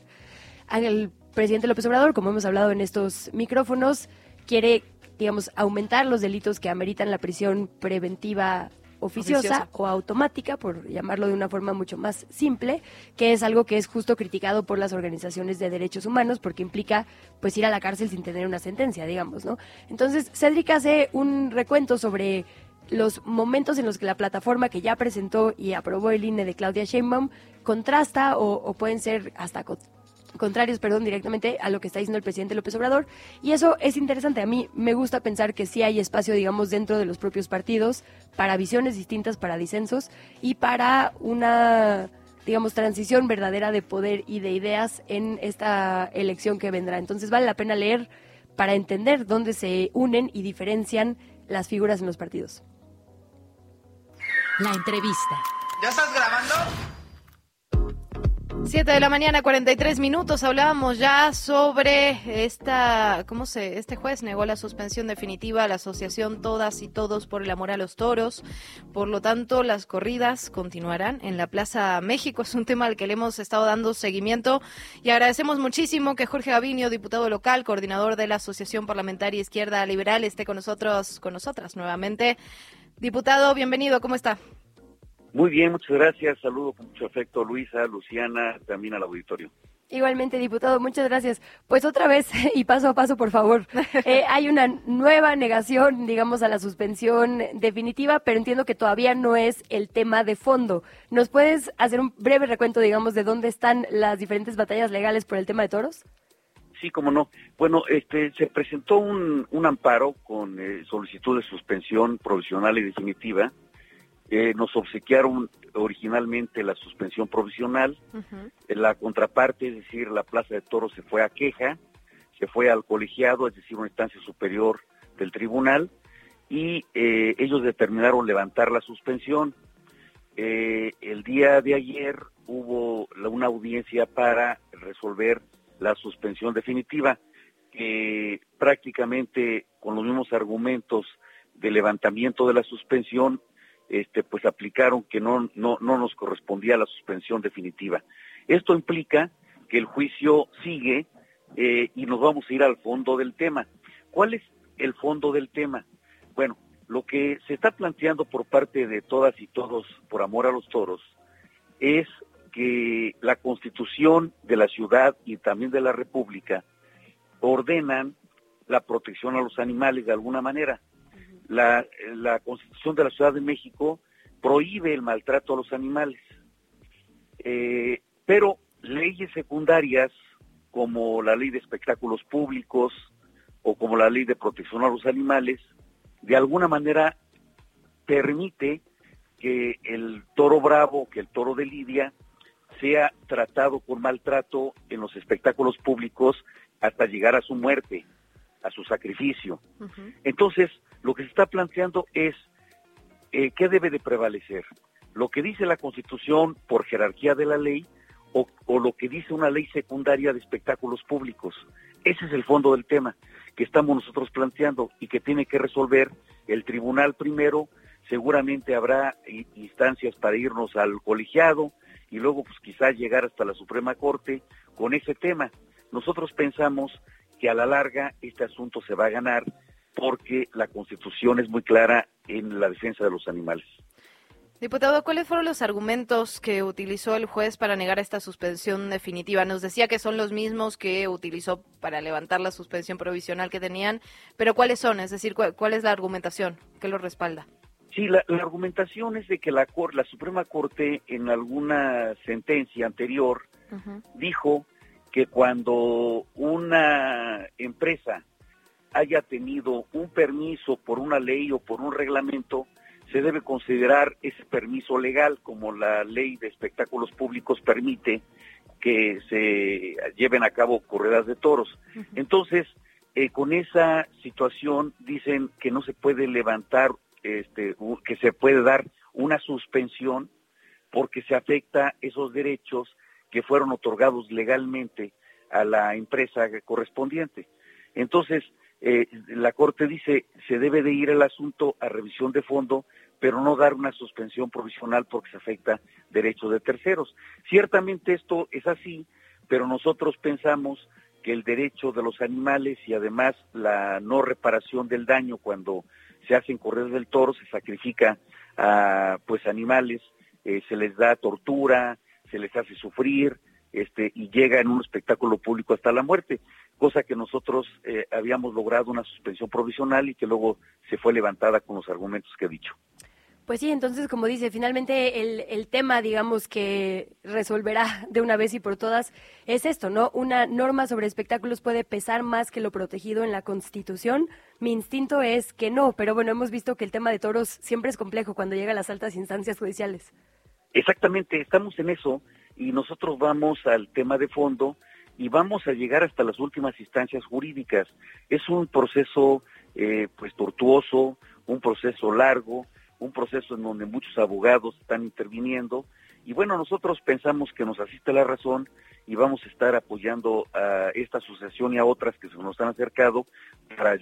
El presidente López Obrador, como hemos hablado en estos micrófonos, quiere, digamos, aumentar los delitos que ameritan la prisión preventiva oficiosa, Oficiosa. o automática, por llamarlo de una forma mucho más simple, que es algo que es justo criticado por las organizaciones de derechos humanos porque implica pues ir a la cárcel sin tener una sentencia, digamos, ¿no? Entonces, Cédric hace un recuento sobre los momentos en los que la plataforma que ya presentó y aprobó el INE de Claudia Sheinbaum contrasta o, o pueden ser hasta contrarios, perdón, directamente a lo que está diciendo el presidente López Obrador. Y eso es interesante. A mí me gusta pensar que sí hay espacio, digamos, dentro de los propios partidos para visiones distintas, para disensos y para una, digamos, transición verdadera de poder y de ideas en esta elección que vendrá. Entonces vale la pena leer para entender dónde se unen y diferencian las figuras en los partidos. La entrevista. ¿Ya estás grabando? 7 de la mañana, 43 minutos. Hablábamos ya sobre esta, ¿cómo se? Este juez negó la suspensión definitiva a la asociación Todas y Todos por el amor a los toros. Por lo tanto, las corridas continuarán en la Plaza México. Es un tema al que le hemos estado dando seguimiento y agradecemos muchísimo que Jorge Gaviño, diputado local, coordinador de la Asociación Parlamentaria Izquierda Liberal, esté con nosotros, con nosotras nuevamente. Diputado, bienvenido. ¿Cómo está? Muy bien, muchas gracias. Saludo con mucho afecto a Luisa, Luciana, también al auditorio. Igualmente, diputado, muchas gracias. Pues otra vez, y paso a paso, por favor, eh, hay una nueva negación, digamos, a la suspensión definitiva, pero entiendo que todavía no es el tema de fondo. ¿Nos puedes hacer un breve recuento, digamos, de dónde están las diferentes batallas legales por el tema de toros? Sí, cómo no. Bueno, este, se presentó un, un amparo con eh, solicitud de suspensión provisional y definitiva. Eh, nos obsequiaron originalmente la suspensión provisional. La contraparte, es decir, la Plaza de Toros se fue a queja, se fue al colegiado, es decir, una instancia superior del tribunal, y eh, ellos determinaron levantar la suspensión. Eh, el día de ayer hubo la- una audiencia para resolver la suspensión definitiva, que prácticamente con los mismos argumentos de levantamiento de la suspensión, este, pues aplicaron que no, no, no nos correspondía la suspensión definitiva. Esto implica que el juicio sigue eh, y nos vamos a ir al fondo del tema. ¿Cuál es el fondo del tema? Bueno, lo que se está planteando por parte de todas y todos por amor a los toros es que la constitución de la ciudad y también de la república ordenan la protección a los animales de alguna manera. La, la constitución de la Ciudad de México prohíbe el maltrato a los animales. Eh, pero leyes secundarias como la ley de espectáculos públicos o como la ley de protección a los animales, de alguna manera permite que el toro bravo, que el toro de Lidia, sea tratado con maltrato en los espectáculos públicos hasta llegar a su muerte, a su sacrificio. Entonces, lo que se está planteando es eh, qué debe de prevalecer, lo que dice la Constitución por jerarquía de la ley o, o lo que dice una ley secundaria de espectáculos públicos. Ese es el fondo del tema que estamos nosotros planteando y que tiene que resolver el tribunal primero. Seguramente habrá instancias para irnos al colegiado y luego pues quizás llegar hasta la Suprema Corte con ese tema. Nosotros pensamos que a la larga este asunto se va a ganar porque la Constitución es muy clara en la defensa de los animales. Diputado, ¿cuáles fueron los argumentos que utilizó el juez para negar esta suspensión definitiva? Nos decía que son los mismos que utilizó para levantar la suspensión provisional que tenían, pero ¿cuáles son? Es decir, ¿cuál, cuál es la argumentación que lo respalda? Sí, la, la argumentación es de que la, la Suprema Corte en alguna sentencia anterior dijo que cuando una empresa haya tenido un permiso por una ley o por un reglamento, se debe considerar ese permiso legal, como la ley de espectáculos públicos permite que se lleven a cabo corridas de toros. Entonces, eh, con esa situación dicen que no se puede levantar, este, que se puede dar una suspensión porque se afecta esos derechos que fueron otorgados legalmente a la empresa correspondiente. Entonces, eh, la Corte dice, se debe de ir el asunto a revisión de fondo, pero no dar una suspensión provisional porque se afecta derechos de terceros. Ciertamente esto es así, pero nosotros pensamos que el derecho de los animales y además la no reparación del daño cuando se hacen correos del toro, se sacrifica a pues animales, eh, se les da tortura, se les hace sufrir, este, y llega en un espectáculo público hasta la muerte, cosa que nosotros eh, habíamos logrado una suspensión provisional y que luego se fue levantada con los argumentos que he dicho. Pues sí, entonces, como dice, finalmente el, el, tema, digamos, que resolverá de una vez y por todas es esto, ¿no? Una norma sobre espectáculos puede pesar más que lo protegido en la Constitución. Mi instinto es que no, pero bueno, hemos visto que el tema de toros siempre es complejo cuando llega a las altas instancias judiciales. Exactamente, estamos en eso y nosotros vamos al tema de fondo y vamos a llegar hasta las últimas instancias jurídicas. Es un proceso, eh, pues, tortuoso, un proceso largo, un proceso en donde muchos abogados están interviniendo y bueno, nosotros pensamos que nos asiste la razón y vamos a estar apoyando a esta asociación y a otras que se nos han acercado para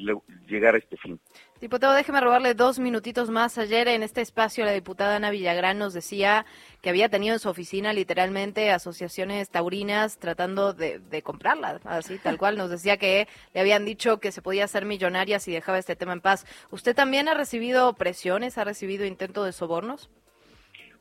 llegar a este fin. Diputado, déjeme robarle dos minutitos más. Ayer en este espacio la diputada Ana Villagrán nos decía que había tenido en su oficina literalmente asociaciones taurinas tratando de, de comprarla, así tal cual. Nos decía que le habían dicho que se podía hacer millonaria si dejaba este tema en paz. ¿Usted también ha recibido presiones, ha recibido intento de sobornos?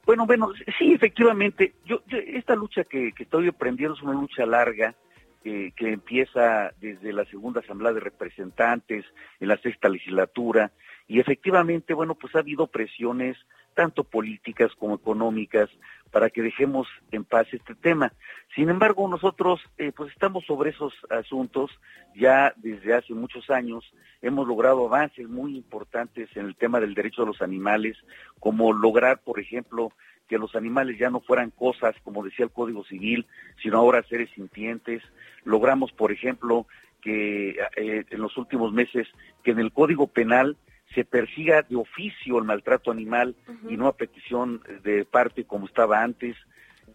Bueno, bueno, sí, efectivamente. Yo, esta lucha que, estoy emprendiendo es una lucha larga que empieza desde la segunda asamblea de representantes en la sexta legislatura y efectivamente, bueno, pues ha habido presiones tanto políticas como económicas para que dejemos en paz este tema. Sin embargo, nosotros eh, pues estamos sobre esos asuntos ya desde hace muchos años. Hemos logrado avances muy importantes en el tema del derecho de los animales, como lograr, por ejemplo, que los animales ya no fueran cosas, como decía el Código Civil, sino ahora seres sintientes. Logramos, por ejemplo, que eh, en los últimos meses, que en el Código Penal se persiga de oficio el maltrato animal y no a petición de parte como estaba antes.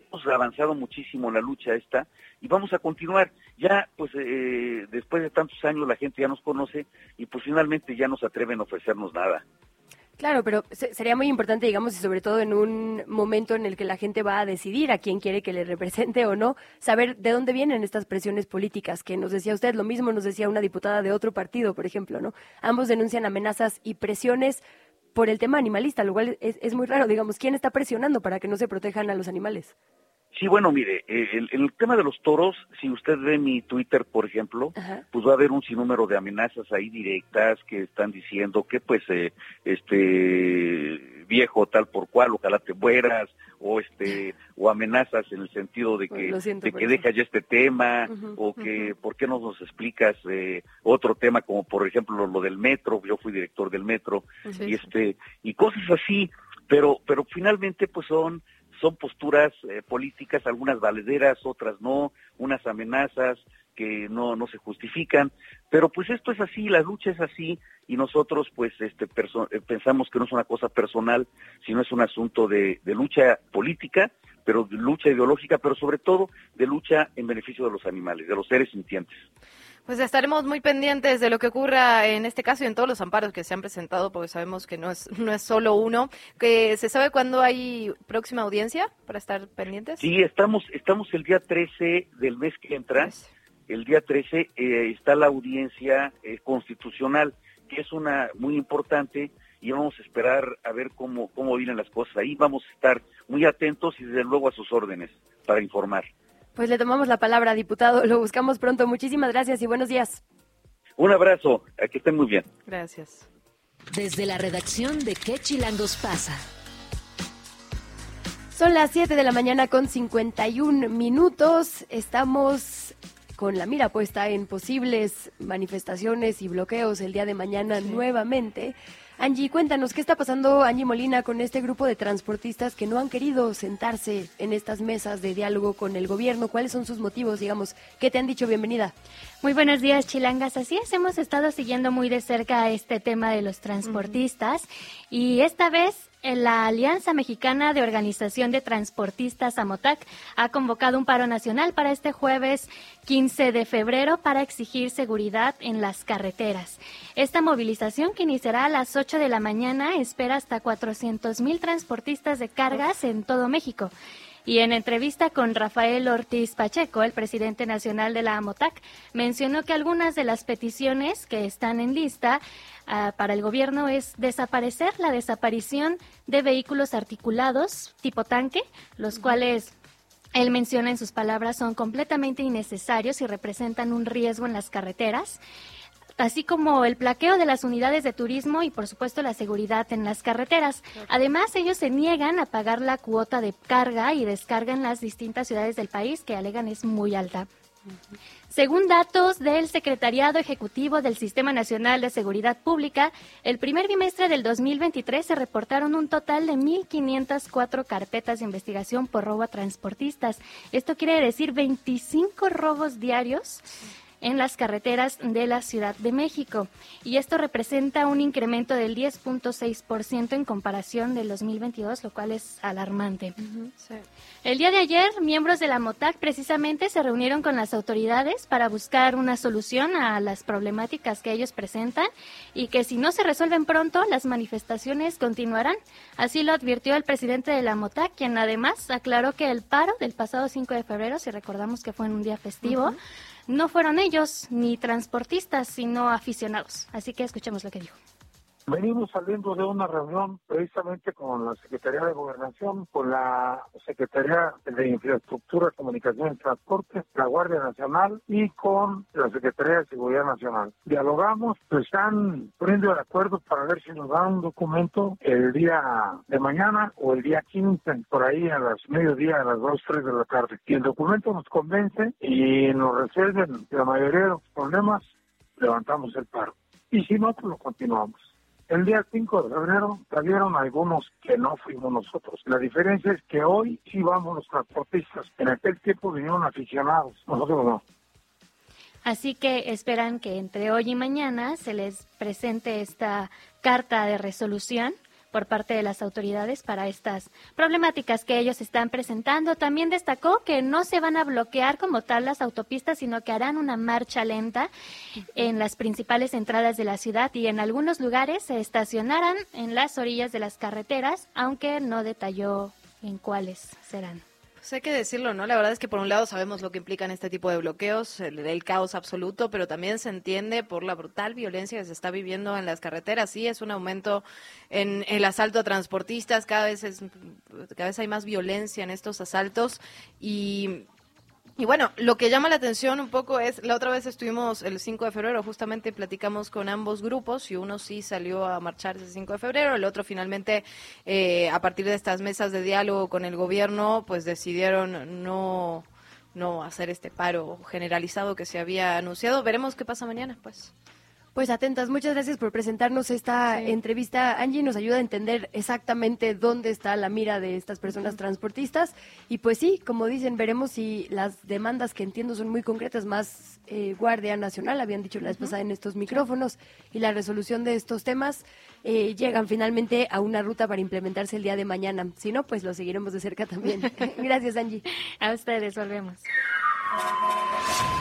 Hemos avanzado muchísimo en la lucha esta y vamos a continuar. Ya, pues, eh, después de tantos años la gente ya nos conoce y pues finalmente ya nos atreven a ofrecernos nada. Claro, pero sería muy importante, digamos, y sobre todo en un momento en el que la gente va a decidir a quién quiere que le represente o no, saber de dónde vienen estas presiones políticas, que nos decía usted, lo mismo nos decía una diputada de otro partido, por ejemplo, ¿no? Ambos denuncian amenazas y presiones por el tema animalista, lo cual es, es muy raro, digamos, ¿quién está presionando para que no se protejan a los animales? Sí, bueno, mire, eh, el, el, tema de los toros, si usted ve mi Twitter, por ejemplo, pues va a haber un sinnúmero de amenazas ahí directas que están diciendo que, pues, eh, este viejo tal por cual, ojalá te mueras, o este, o amenazas en el sentido de que, de que deja ya este tema, o que, ¿por qué no nos explicas eh, otro tema como, por ejemplo, lo, del metro? Yo fui director del metro, y este, y cosas así, pero, pero finalmente, pues son son posturas eh, políticas, algunas valederas, otras no, unas amenazas que no, no se justifican, pero pues esto es así, la lucha es así y nosotros pues este eh, pensamos que no es una cosa personal, sino es un asunto de, lucha política, pero de lucha ideológica, pero sobre todo de lucha en beneficio de los animales, de los seres sintientes. Pues estaremos muy pendientes de lo que ocurra en este caso y en todos los amparos que se han presentado, porque sabemos que no es, no es solo uno. que ¿Se sabe cuándo hay próxima audiencia para estar pendientes? Sí, estamos, estamos el día 13 del mes que entra. El día 13 eh, está la audiencia eh, constitucional, que es una muy importante y vamos a esperar a ver cómo, cómo vienen las cosas ahí. Vamos a estar muy atentos y desde luego a sus órdenes para informar. Pues le tomamos la palabra, diputado. Lo buscamos pronto. Muchísimas gracias y buenos días. Un abrazo. Aquí estén muy bien. Gracias. Desde la redacción de ¿Qué Chilangos pasa? Son las 7 de la mañana con 51 minutos. Estamos con la mira puesta en posibles manifestaciones y bloqueos el día de mañana nuevamente. Angie, cuéntanos, ¿qué está pasando, Angie Molina, con este grupo de transportistas que no han querido sentarse en estas mesas de diálogo con el gobierno? ¿Cuáles son sus motivos, digamos? ¿Qué te han dicho? Bienvenida. Muy buenos días, Chilangas. Así es, hemos estado siguiendo muy de cerca este tema de los transportistas y esta vez La Alianza Mexicana de Organización de Transportistas AMOTAC ha convocado un paro nacional para este jueves 15 de febrero para exigir seguridad en las carreteras. Esta movilización que iniciará a las 8 de la mañana espera hasta 400 mil transportistas de cargas en todo México. Y en entrevista con Rafael Ortiz Pacheco, el presidente nacional de la AMOTAC, mencionó que algunas de las peticiones que están en lista ah, para el gobierno es desaparecer la desaparición de vehículos articulados tipo tanque, los cuales él menciona en sus palabras son completamente innecesarios y representan un riesgo en las carreteras así como el plaqueo de las unidades de turismo y por supuesto la seguridad en las carreteras. Además, ellos se niegan a pagar la cuota de carga y descarga en las distintas ciudades del país que alegan es muy alta. Según datos del Secretariado Ejecutivo del Sistema Nacional de Seguridad Pública, el primer bimestre del 2023 se reportaron un total de 1.504 carpetas de investigación por robo a transportistas. Esto quiere decir 25 robos diarios en las carreteras de la Ciudad de México. Y esto representa un incremento del 10.6% en comparación del 2022, lo cual es alarmante. El día de ayer, miembros de la MOTAC precisamente se reunieron con las autoridades para buscar una solución a las problemáticas que ellos presentan y que si no se resuelven pronto, las manifestaciones continuarán. Así lo advirtió el presidente de la MOTAC, quien además aclaró que el paro del pasado 5 de febrero, si recordamos que fue en un día festivo, no fueron ellos ni transportistas, sino aficionados. Así que escuchemos lo que dijo. Venimos saliendo de una reunión precisamente con la Secretaría de Gobernación, con la Secretaría de Infraestructura, Comunicación y Transporte, la Guardia Nacional y con la Secretaría de Seguridad Nacional. Dialogamos, pues están poniendo de acuerdo para ver si nos dan un documento el día de mañana o el día 15, por ahí a las mediodía, a las 2, 3 de la tarde. Y el documento nos convence y nos resuelven la mayoría de los problemas, levantamos el paro. Y si no, pues lo continuamos. El día 5 de febrero salieron algunos que no fuimos nosotros. La diferencia es que hoy sí vamos los transportistas. En aquel tiempo vinieron aficionados, nosotros no. Así que esperan que entre hoy y mañana se les presente esta carta de resolución por parte de las autoridades para estas problemáticas que ellos están presentando. También destacó que no se van a bloquear como tal las autopistas, sino que harán una marcha lenta en las principales entradas de la ciudad y en algunos lugares se estacionarán en las orillas de las carreteras, aunque no detalló en cuáles serán. Pues hay que decirlo, ¿no? La verdad es que por un lado sabemos lo que implican este tipo de bloqueos, el, el, caos absoluto, pero también se entiende por la brutal violencia que se está viviendo en las carreteras. Sí, es un aumento en el asalto a transportistas, cada vez es, cada vez hay más violencia en estos asaltos y y bueno, lo que llama la atención un poco es, la otra vez estuvimos el 5 de febrero, justamente platicamos con ambos grupos y uno sí salió a marchar ese 5 de febrero, el otro finalmente, eh, a partir de estas mesas de diálogo con el gobierno, pues decidieron no, no hacer este paro generalizado que se había anunciado. Veremos qué pasa mañana, pues. Pues atentas, muchas gracias por presentarnos esta sí. entrevista. Angie nos ayuda a entender exactamente dónde está la mira de estas personas uh -huh. transportistas. Y pues sí, como dicen, veremos si las demandas que entiendo son muy concretas, más eh, Guardia Nacional, habían dicho la vez uh -huh. pasada en estos micrófonos, y la resolución de estos temas eh, llegan finalmente a una ruta para implementarse el día de mañana. Si no, pues lo seguiremos de cerca también. gracias, Angie. A ustedes, volvemos.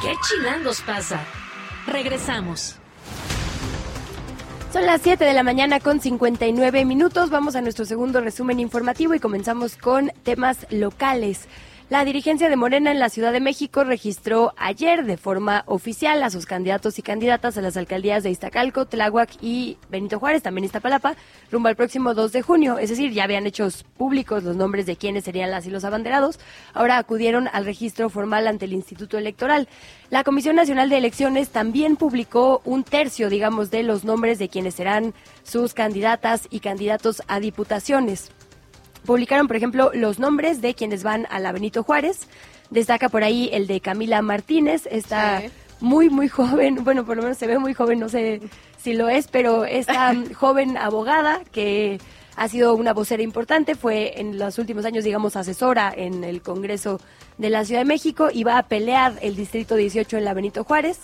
¿Qué chilangos pasa? Regresamos. Son las 7 de la mañana con 59 minutos. Vamos a nuestro segundo resumen informativo y comenzamos con temas locales. La dirigencia de Morena en la Ciudad de México registró ayer de forma oficial a sus candidatos y candidatas a las alcaldías de Iztacalco, Tláhuac y Benito Juárez, también Iztapalapa, rumbo al próximo 2 de junio. Es decir, ya habían hecho públicos los nombres de quienes serían las y los abanderados. Ahora acudieron al registro formal ante el Instituto Electoral. La Comisión Nacional de Elecciones también publicó un tercio, digamos, de los nombres de quienes serán sus candidatas y candidatos a diputaciones. Publicaron, por ejemplo, los nombres de quienes van a la Benito Juárez. Destaca por ahí el de Camila Martínez, está sí. muy, muy joven, bueno, por lo menos se ve muy joven, no sé si lo es, pero esta joven abogada que ha sido una vocera importante, fue en los últimos años, digamos, asesora en el Congreso de la Ciudad de México y va a pelear el Distrito 18 en la Benito Juárez.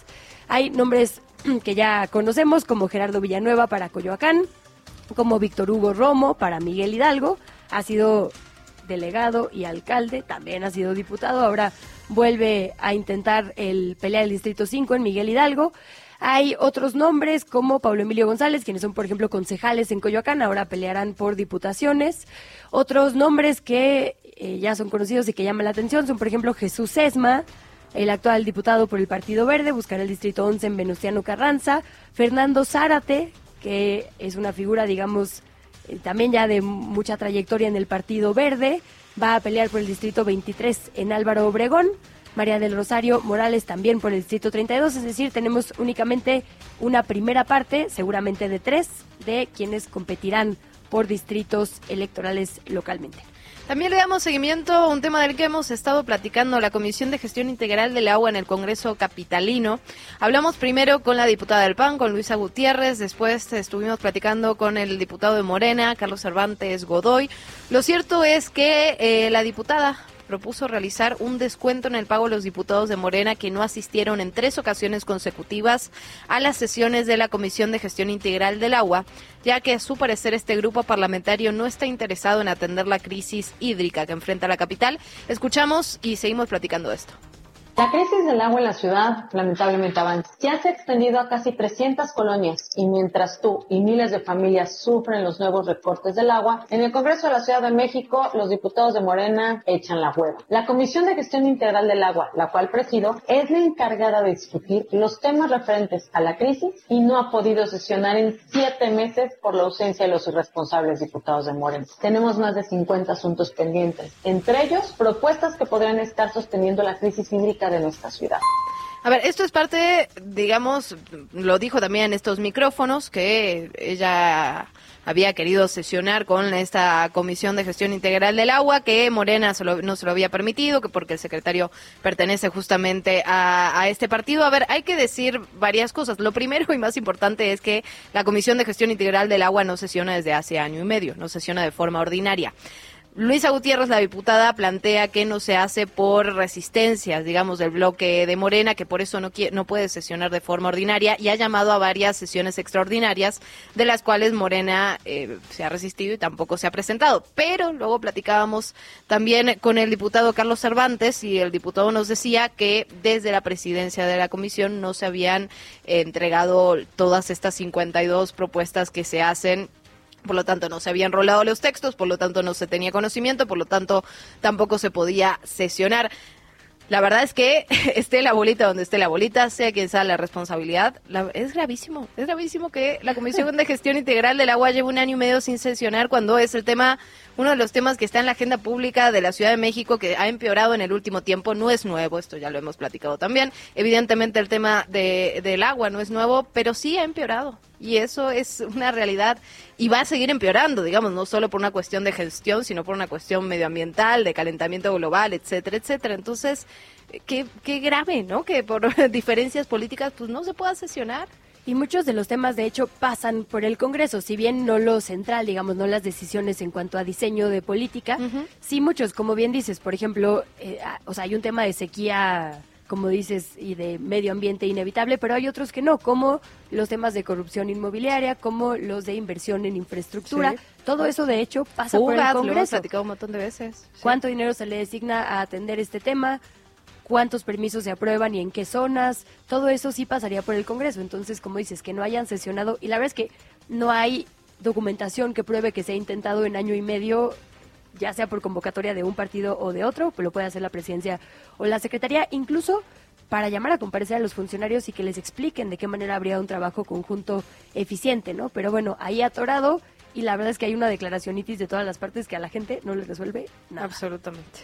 Hay nombres que ya conocemos, como Gerardo Villanueva para Coyoacán, como Víctor Hugo Romo para Miguel Hidalgo, ha sido delegado y alcalde, también ha sido diputado, ahora vuelve a intentar el pelear el Distrito 5 en Miguel Hidalgo. Hay otros nombres como Pablo Emilio González, quienes son, por ejemplo, concejales en Coyoacán, ahora pelearán por diputaciones. Otros nombres que eh, ya son conocidos y que llaman la atención son, por ejemplo, Jesús Esma, el actual diputado por el Partido Verde, buscará el Distrito 11 en Venustiano Carranza. Fernando Zárate, que es una figura, digamos, también ya de mucha trayectoria en el Partido Verde, va a pelear por el Distrito 23 en Álvaro Obregón. María del Rosario Morales también por el Distrito 32, es decir, tenemos únicamente una primera parte, seguramente de tres, de quienes competirán por distritos electorales localmente. También le damos seguimiento a un tema del que hemos estado platicando, la Comisión de Gestión Integral del Agua en el Congreso Capitalino. Hablamos primero con la diputada del PAN, con Luisa Gutiérrez, después estuvimos platicando con el diputado de Morena, Carlos Cervantes Godoy. Lo cierto es que eh, la diputada propuso realizar un descuento en el pago de los diputados de Morena que no asistieron en tres ocasiones consecutivas a las sesiones de la Comisión de Gestión Integral del Agua, ya que a su parecer este grupo parlamentario no está interesado en atender la crisis hídrica que enfrenta la capital. Escuchamos y seguimos platicando esto. La crisis del agua en la ciudad lamentablemente avanza. Ya se ha extendido a casi 300 colonias y mientras tú y miles de familias sufren los nuevos recortes del agua, en el Congreso de la Ciudad de México los diputados de Morena echan la hueva. La Comisión de Gestión Integral del Agua, la cual presido, es la encargada de discutir los temas referentes a la crisis y no ha podido sesionar en siete meses por la ausencia de los irresponsables diputados de Morena. Tenemos más de 50 asuntos pendientes, entre ellos propuestas que podrían estar sosteniendo la crisis hídrica de nuestra ciudad. A ver, esto es parte, digamos, lo dijo también en estos micrófonos, que ella había querido sesionar con esta Comisión de Gestión Integral del Agua, que Morena se lo- no se lo había permitido, que porque el secretario pertenece justamente a, a este partido. A ver, hay que decir varias cosas. Lo primero y más importante es que la Comisión de Gestión Integral del Agua no sesiona desde hace año y medio, no sesiona de forma ordinaria. Luisa Gutiérrez, la diputada, plantea que no se hace por resistencias, digamos, del bloque de Morena, que por eso no, quie- no puede sesionar de forma ordinaria y ha llamado a varias sesiones extraordinarias, de las cuales Morena eh, se ha resistido y tampoco se ha presentado. Pero luego platicábamos también con el diputado Carlos Cervantes y el diputado nos decía que desde la presidencia de la comisión no se habían entregado todas estas 52 propuestas que se hacen por lo tanto no se habían rolado los textos, por lo tanto no se tenía conocimiento, por lo tanto tampoco se podía sesionar. La verdad es que esté la bolita donde esté la bolita, sea quien sea la responsabilidad, la- es gravísimo, es gravísimo que la Comisión de Gestión Integral del Agua lleve un año y medio sin sesionar cuando es el tema, uno de los temas que está en la agenda pública de la Ciudad de México que ha empeorado en el último tiempo, no es nuevo, esto ya lo hemos platicado también, evidentemente el tema de, del agua no es nuevo, pero sí ha empeorado. Y eso es una realidad y va a seguir empeorando, digamos, no solo por una cuestión de gestión, sino por una cuestión medioambiental, de calentamiento global, etcétera, etcétera. Entonces, eh, qué, qué grave, ¿no? Que por diferencias políticas, pues no se pueda sesionar. Y muchos de los temas, de hecho, pasan por el Congreso, si bien no lo central, digamos, no las decisiones en cuanto a diseño de política, sí muchos, como bien dices, por ejemplo, eh, ah, o sea, hay un tema de sequía, como dices, y de medio ambiente inevitable, pero hay otros que no, como los temas de corrupción inmobiliaria, como los de inversión en infraestructura. Sí. Todo eso, de hecho, pasa por el Fugas, lo hemos Congreso. platicado un montón de veces. Sí. ¿Cuánto dinero se le designa a atender este tema? ¿Cuántos permisos se aprueban y en qué zonas? Todo eso sí pasaría por el Congreso. Entonces, como dices, que no hayan sesionado. Y la verdad es que no hay documentación que pruebe que se ha intentado en año y medio, ya sea por convocatoria de un partido o de otro, pues lo puede hacer la presidencia o la secretaría, incluso para llamar a comparecer a los funcionarios y que les expliquen de qué manera habría un trabajo conjunto eficiente, ¿no? Pero bueno, ahí atorado y la verdad es que hay una declaracionitis de todas las partes que a la gente no les resuelve nada. Absolutamente.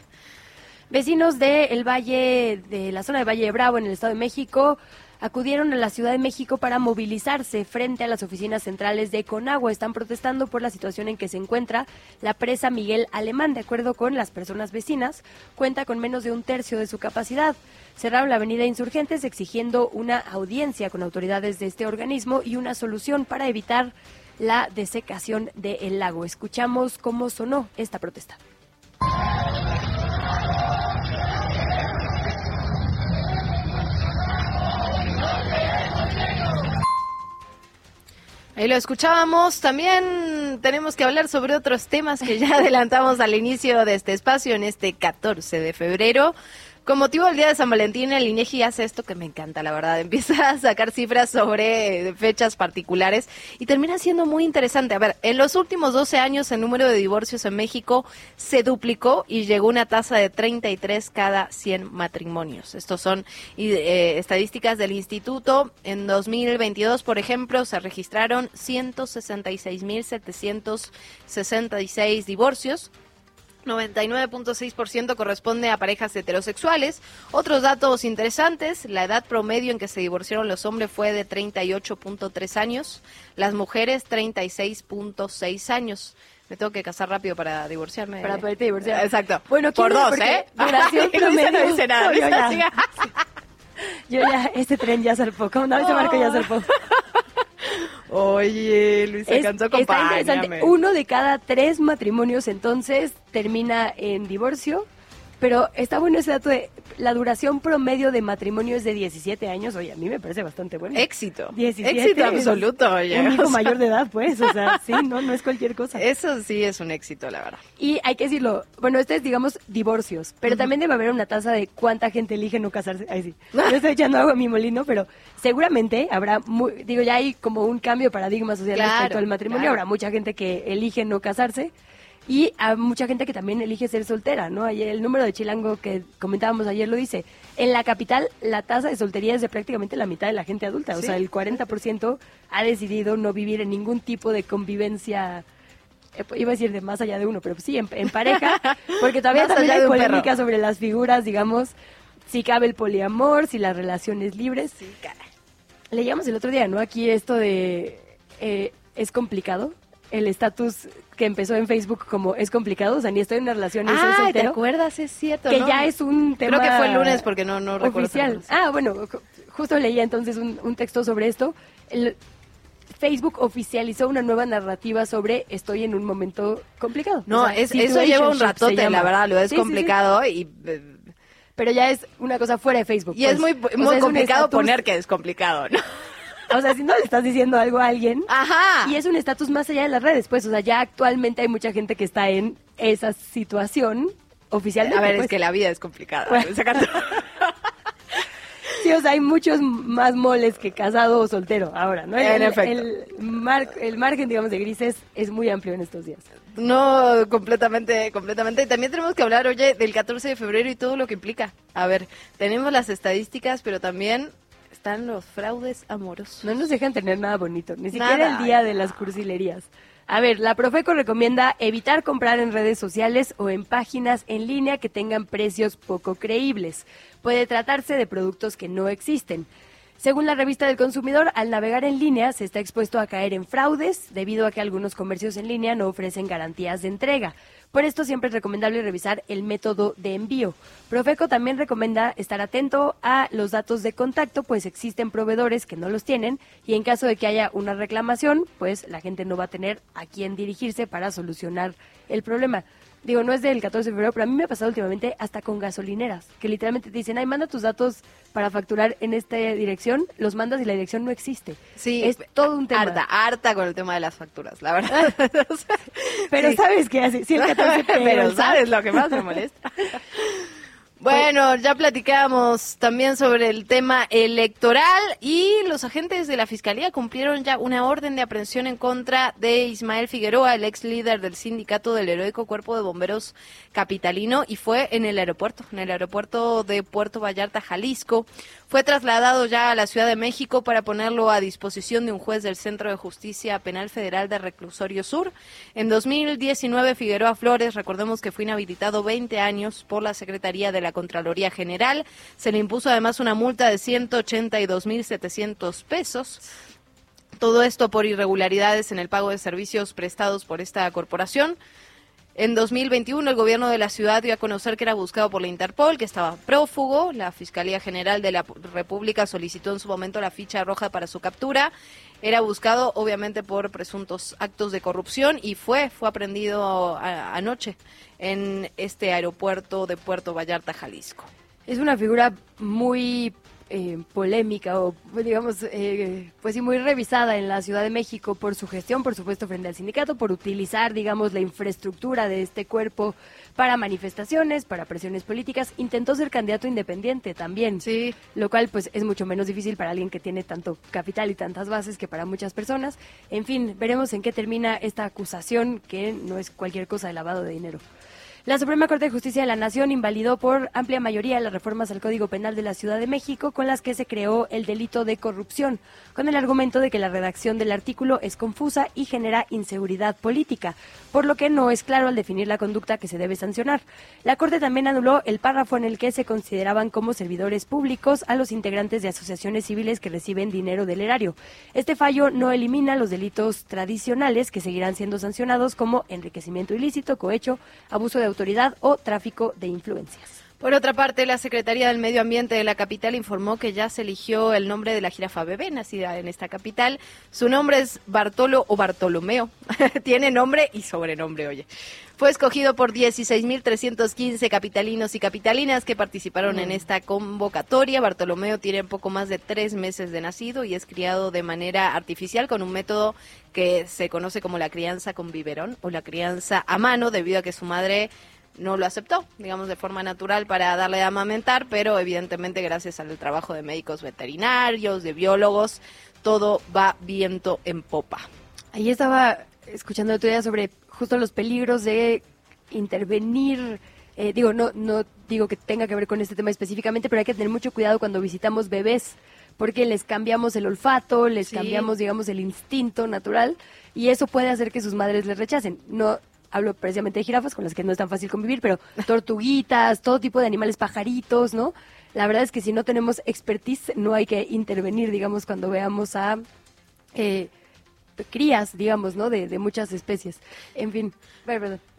Vecinos del Valle, de la zona de Valle de Bravo, en el Estado de México, acudieron a la Ciudad de México para movilizarse frente a las oficinas centrales de Conagua. Están protestando por la situación en que se encuentra la presa Miguel Alemán. De acuerdo con las personas vecinas, cuenta con menos de un tercio de su capacidad. Cerraron la avenida Insurgentes exigiendo una audiencia con autoridades de este organismo y una solución para evitar la desecación del lago. Escuchamos cómo sonó esta protesta. Ahí lo escuchábamos. También tenemos que hablar sobre otros temas que ya adelantamos al inicio de este espacio en este 14 de febrero. Con motivo del Día de San Valentín, el INEGI hace esto que me encanta, la verdad. Empieza a sacar cifras sobre eh, fechas particulares y termina siendo muy interesante. A ver, en los últimos 12 años el número de divorcios en México se duplicó y llegó a una tasa de 33 cada 100 matrimonios. Estos son eh, estadísticas del instituto. En 2022, por ejemplo, se registraron 166.766 divorcios. 99.6% corresponde a parejas heterosexuales. Otros datos interesantes, la edad promedio en que se divorciaron los hombres fue de 38.3 años, las mujeres 36.6 años. Me tengo que casar rápido para divorciarme. Para poderte divorciar. Exacto. Bueno, por dos, ¿eh? duración promedio- no dice nada. Yo ya. este tren ya zarpó. Como no, ese barco ya zarpó. Oye, Luisa Es- Cantó, está interesante. Uno de cada tres matrimonios entonces termina en divorcio, pero está bueno ese dato de la duración promedio de matrimonio es de 17 años. Oye, a mí me parece bastante bueno. Éxito. 17 Éxito absoluto, oye. Un hijo O sea. mayor de edad, pues. O sea, sí, no, no es cualquier cosa. Eso sí es un éxito, la verdad. Y hay que decirlo, bueno, este es, digamos, divorcios, pero también debe haber una tasa de cuánta gente elige no casarse. Ahí sí. Yo estoy echando agua a mi molino, pero seguramente habrá, muy, digo, ya hay como un cambio de paradigma social Claro, respecto al matrimonio. claro. Habrá mucha gente que elige no casarse y hay mucha gente que también elige ser soltera, ¿no? Ayer, el número de Chilango que comentábamos ayer lo dice. En la capital, la tasa de soltería es de prácticamente la mitad de la gente adulta. O sea, el 40% ha decidido no vivir en ningún tipo de convivencia eh, iba a decir de más allá de uno, pero sí, en, en pareja, porque todavía también hay polémica perro. sobre las figuras, digamos, si cabe el poliamor, si las relaciones libres. Sí, caray. Leíamos el otro día, ¿no? Aquí esto de eh, es complicado, el estatus que empezó en Facebook como es complicado, o sea, ni estoy en una relación ni Ah, ¿te soltero. acuerdas? Es cierto, Que ¿no? ya es un tema Creo que fue el lunes porque no, no recuerdo. oficial. Ah, bueno, ju- justo leía entonces un, un texto sobre esto. El, Facebook oficializó una nueva narrativa sobre estoy en un momento complicado. No, O sea, es, eso lleva un ratote, la verdad, lo es Sí, sí, sí. complicado y... eh, Pero ya es una cosa fuera de Facebook. Y es muy, pues. O muy sea, un complicado poner que es complicado, ¿no? O sea, si no le estás diciendo algo a alguien. Ajá. Y es un estatus más allá de las redes, pues. O sea, ya actualmente hay mucha gente que está en esa situación oficialmente. A ver, pues. es que la vida es complicada. Bueno. Sí, o sea, hay muchos más moles que casado o soltero ahora, ¿no? En el, efecto. El, mar- el margen, digamos, de grises es muy amplio en estos días. No, completamente, completamente. Y también tenemos que hablar, oye, del 14 de febrero y todo lo que implica. A ver, tenemos las estadísticas, pero también están los fraudes amorosos. No nos dejan tener nada bonito, ni Nada. siquiera el día de las cursilerías. A ver, la Profeco recomienda evitar comprar en redes sociales o en páginas en línea que tengan precios poco creíbles. Puede tratarse de productos que no existen. Según la revista del consumidor, al navegar en línea se está expuesto a caer en fraudes debido a que algunos comercios en línea no ofrecen garantías de entrega. Por esto siempre es recomendable revisar el método de envío. Profeco también recomienda estar atento a los datos de contacto, pues existen proveedores que no los tienen y en caso de que haya una reclamación, pues la gente no va a tener a quién dirigirse para solucionar el problema. Digo, no es del 14 de febrero, pero a mí me ha pasado últimamente hasta con gasolineras, que literalmente te dicen, ay, manda tus datos para facturar en esta dirección, los mandas y la dirección no existe. Sí, es todo un tema. Harta, harta con el tema de las facturas, la verdad. Pero sí. ¿sabes qué hace? Sí, el 14 Pero pero el sabes lo que más me molesta. Bueno, ya platicamos también sobre el tema electoral y los agentes de la Fiscalía cumplieron ya una orden de aprehensión en contra de Ismael Figueroa, el ex líder del sindicato del heroico cuerpo de bomberos capitalino y fue en el aeropuerto, en el aeropuerto de Puerto Vallarta, Jalisco. Fue trasladado ya a la Ciudad de México para ponerlo a disposición de un juez del Centro de Justicia Penal Federal de Reclusorio Sur. En 2019, Figueroa Flores, recordemos que fue inhabilitado 20 años por la Secretaría de la Contraloría General. Se le impuso además una multa de 182.700 pesos. Todo esto por irregularidades en el pago de servicios prestados por esta corporación. En 2021, el gobierno de la ciudad dio a conocer que era buscado por la Interpol, que estaba prófugo. La Fiscalía General de la República solicitó en su momento la ficha roja para su captura. Era buscado, obviamente, por presuntos actos de corrupción y fue, fue aprendido anoche en este aeropuerto de Puerto Vallarta, Jalisco. Es una figura muy eh, polémica o, digamos, eh, pues sí, muy revisada en la Ciudad de México por su gestión, por supuesto, frente al sindicato, por utilizar, digamos, la infraestructura de este cuerpo para manifestaciones, para presiones políticas. Intentó ser candidato independiente también, sí. lo cual pues es mucho menos difícil para alguien que tiene tanto capital y tantas bases que para muchas personas. En fin, veremos en qué termina esta acusación que no es cualquier cosa de lavado de dinero. La Suprema Corte de Justicia de la Nación invalidó por amplia mayoría las reformas al Código Penal de la Ciudad de México con las que se creó el delito de corrupción, con el argumento de que la redacción del artículo es confusa y genera inseguridad política, por lo que no es claro al definir la conducta que se debe sancionar. La Corte también anuló el párrafo en el que se consideraban como servidores públicos a los integrantes de asociaciones civiles que reciben dinero del erario. Este fallo no elimina los delitos tradicionales que seguirán siendo sancionados como enriquecimiento ilícito, cohecho, abuso de autoridad o tráfico de influencias. Por otra parte, la Secretaría del Medio Ambiente de la capital informó que ya se eligió el nombre de la jirafa bebé nacida en esta capital. Su nombre es Bartolo o Bartolomeo. Tiene nombre y sobrenombre, oye. Fue escogido por 16.315 capitalinos y capitalinas que participaron en esta convocatoria. Bartolomeo tiene poco más de tres meses de nacido y es criado de manera artificial con un método que se conoce como la crianza con biberón o la crianza a mano, debido a que su madre no lo aceptó, digamos, de forma natural para darle a amamentar, pero evidentemente gracias al trabajo de médicos veterinarios, de biólogos, todo va viento en popa. Ahí estaba escuchando el otro día sobre justo los peligros de intervenir. eh, digo, no, no digo que tenga que ver con este tema específicamente, pero hay que tener mucho cuidado cuando visitamos bebés, porque les cambiamos el olfato, les Sí. cambiamos, digamos, el instinto natural, y eso puede hacer que sus madres les rechacen. No hablo precisamente de jirafas, con las que no es tan fácil convivir, pero tortuguitas, todo tipo de animales, pajaritos, ¿no? La verdad es que si no tenemos expertise, no hay que intervenir, digamos, cuando veamos a eh, crías, digamos, ¿no? De, de muchas especies. En fin.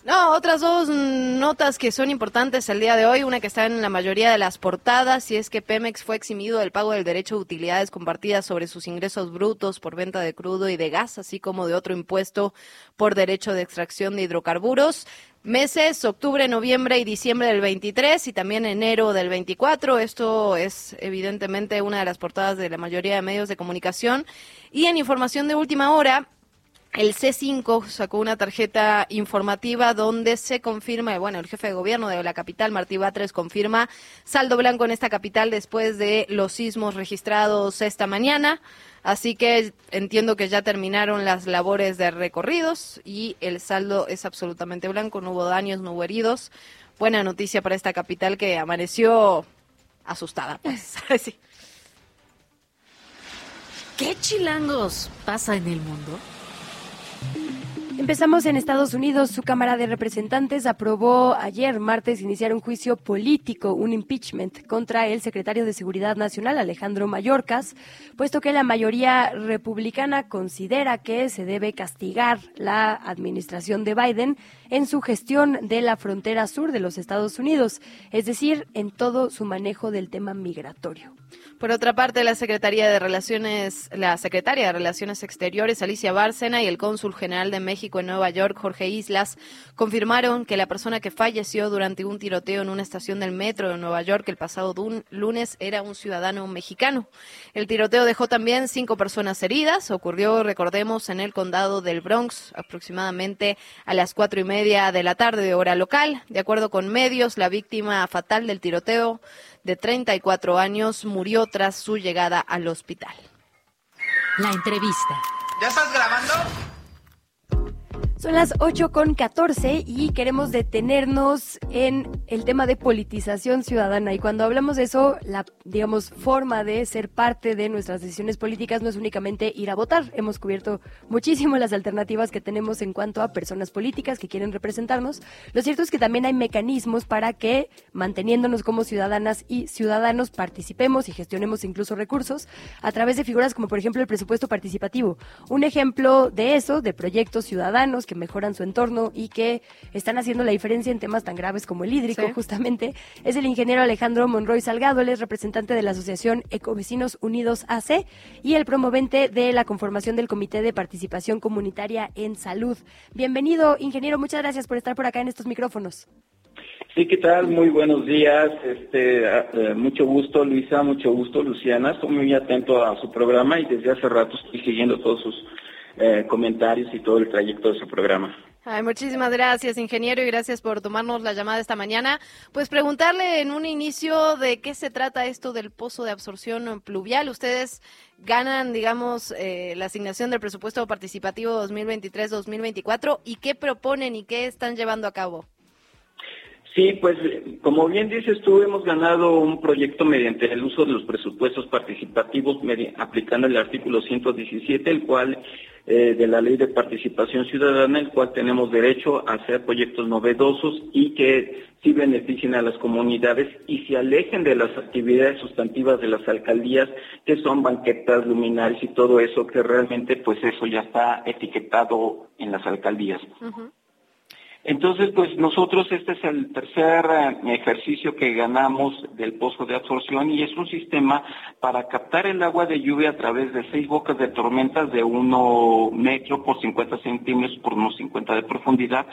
No, otras dos notas que son importantes el día de hoy, una que está en la mayoría de las portadas, y es que Pemex fue eximido del pago del derecho de utilidades compartidas sobre sus ingresos brutos por venta de crudo y de gas, así como de otro impuesto por derecho de extracción de hidrocarburos. Meses, octubre, noviembre y diciembre del 23 y también enero del 24. Esto es evidentemente una de las portadas de la mayoría de medios de comunicación. Y en información de última hora, el C5 sacó una tarjeta informativa donde se confirma, bueno, el jefe de gobierno de la capital, Martí Batres, confirma saldo blanco en esta capital después de los sismos registrados esta mañana. Así que entiendo que ya terminaron las labores de recorridos y el saldo es absolutamente blanco, no hubo daños, no hubo heridos. Buena noticia para esta capital que amaneció asustada, pues. Sí. ¿Qué chilangos pasa en el mundo? Empezamos en Estados Unidos. Su Cámara de Representantes aprobó ayer, martes, iniciar un juicio político, un impeachment, contra el secretario de Seguridad Nacional, Alejandro Mayorkas, puesto que la mayoría republicana considera que se debe castigar la administración de Biden en su gestión de la frontera sur de los Estados Unidos, es decir, en todo su manejo del tema migratorio. Por otra parte, la Secretaría de Relaciones, la Secretaria de Relaciones Exteriores, Alicia Bárcena, y el Cónsul General de México en Nueva York, Jorge Islas, confirmaron que la persona que falleció durante un tiroteo en una estación del metro de Nueva York el pasado lunes era un ciudadano mexicano. El tiroteo dejó también cinco personas heridas. Ocurrió, recordemos, en el condado del Bronx, aproximadamente a las cuatro y media de la tarde de hora local. De acuerdo con medios, la víctima fatal del tiroteo de 34 años murió tras su llegada al hospital. La entrevista. ¿Ya estás grabando? Son las 8 con 14 y queremos detenernos en el tema de politización ciudadana. Y cuando hablamos de eso, la, digamos, forma de ser parte de nuestras decisiones políticas no es únicamente ir a votar. Hemos cubierto muchísimo las alternativas que tenemos en cuanto a personas políticas que quieren representarnos. Lo cierto es que también hay mecanismos para que, manteniéndonos como ciudadanas y ciudadanos, participemos y gestionemos incluso recursos a través de figuras como, por ejemplo, el presupuesto participativo. Un ejemplo de eso, de proyectos ciudadanos que mejoran su entorno y que están haciendo la diferencia en temas tan graves como el hídrico, Sí. justamente, es el ingeniero Alejandro Monroy Salgado, él es representante de la Asociación Ecovecinos Unidos AC y el promovente de la conformación del Comité de Participación Comunitaria en Salud. Bienvenido, ingeniero, muchas gracias por estar por acá en estos micrófonos. Sí, ¿qué tal? Muy buenos días. Este, ah, eh, mucho gusto, Luisa, mucho gusto, Luciana. Estoy muy atento a su programa y desde hace rato estoy siguiendo todos sus eh, comentarios y todo el trayecto de su programa. Ay, muchísimas gracias, ingeniero, y gracias por tomarnos la llamada esta mañana. Pues preguntarle en un inicio de qué se trata esto del pozo de absorción pluvial. Ustedes ganan, digamos, eh, la asignación del presupuesto participativo 2023-2024 y qué proponen y qué están llevando a cabo. Sí, pues como bien dices tú, hemos ganado un proyecto mediante el uso de los presupuestos participativos aplicando el artículo 117, el cual eh, de la Ley de Participación Ciudadana, el cual tenemos derecho a hacer proyectos novedosos y que sí beneficien a las comunidades y se alejen de las actividades sustantivas de las alcaldías, que son banquetas, luminarias y todo eso, que realmente pues eso ya está etiquetado en las alcaldías. Entonces, pues nosotros este es el tercer eh, ejercicio que ganamos del pozo de absorción y es un sistema para captar el agua de lluvia a través de seis bocas de tormentas de uno metro por 50 centímetros por unos 50 de profundidad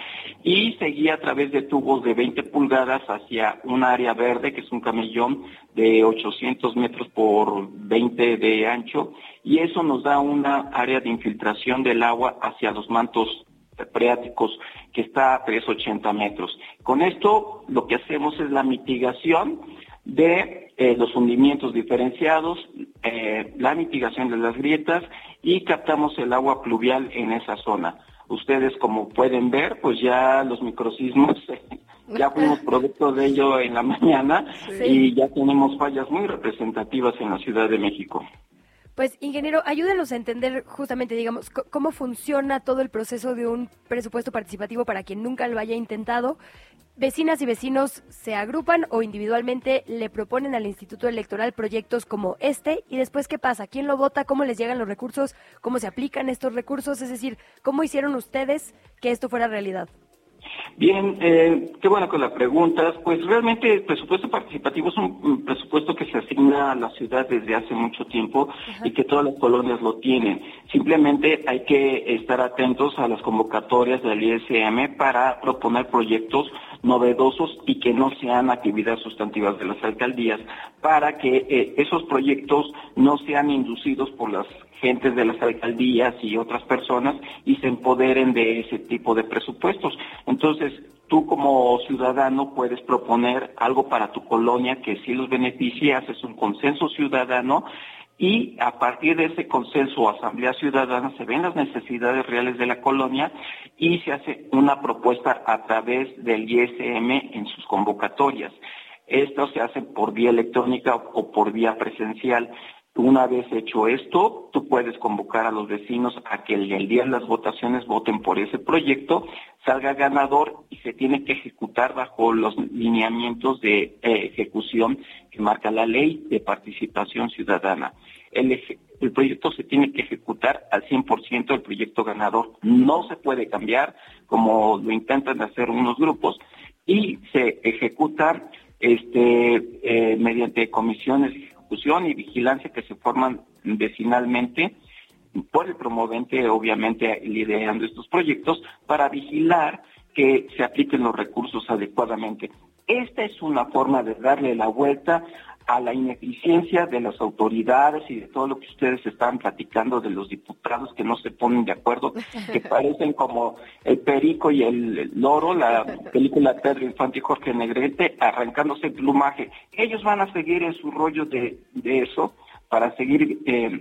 y se guía a través de tubos de 20 pulgadas hacia un área verde que es un camellón de 800 metros por 20 de ancho y eso nos da una área de infiltración del agua hacia los mantos freáticos que está a 380 metros. Con esto lo que hacemos es la mitigación de eh, los hundimientos diferenciados, eh, la mitigación de las grietas y captamos el agua pluvial en esa zona. Ustedes como pueden ver, pues ya los microsismos, ya fuimos producto de ello en la mañana Sí. y ya tenemos fallas muy representativas en la Ciudad de México. Pues, ingeniero, ayúdenos a entender justamente, digamos, cómo funciona todo el proceso de un presupuesto participativo para quien nunca lo haya intentado. Vecinas y vecinos se agrupan o individualmente le proponen al Instituto Electoral proyectos como este y después qué pasa, quién lo vota, cómo les llegan los recursos, cómo se aplican estos recursos, es decir, cómo hicieron ustedes que esto fuera realidad. Bien, eh, qué bueno que la preguntas. Pues realmente el presupuesto participativo es un, un presupuesto que se asigna a la ciudad desde hace mucho tiempo y que todas las colonias lo tienen. Simplemente hay que estar atentos a las convocatorias del ISM para proponer proyectos novedosos y que no sean actividades sustantivas de las alcaldías, para que eh, esos proyectos no sean inducidos por las gentes de las alcaldías y otras personas y se empoderen de ese tipo de presupuestos. Entonces, tú como ciudadano puedes proponer algo para tu colonia que sí los beneficie, haces un consenso ciudadano y a partir de ese consenso o asamblea ciudadana se ven las necesidades reales de la colonia y se hace una propuesta a través del ISM en sus convocatorias. Esto se hace por vía electrónica o por vía presencial. Una vez hecho esto, tú puedes convocar a los vecinos a que el, día de las votaciones voten por ese proyecto, salga ganador y se tiene que ejecutar bajo los lineamientos de eh, ejecución que marca la ley de participación ciudadana. El, proyecto se tiene que ejecutar al 100% el proyecto ganador. No se puede cambiar como lo intentan hacer unos grupos y se ejecuta este, eh, mediante comisiones y vigilancia que se forman vecinalmente por el promovente, obviamente liderando estos proyectos, para vigilar que se apliquen los recursos adecuadamente. Esta es una forma de darle la vuelta a la ineficiencia de las autoridades y de todo lo que ustedes están platicando de los diputados que no se ponen de acuerdo, que parecen como el perico y el loro, la película Pedro Infante y Jorge Negrete, arrancándose el plumaje. Ellos van a seguir en su rollo de, de eso para seguir eh,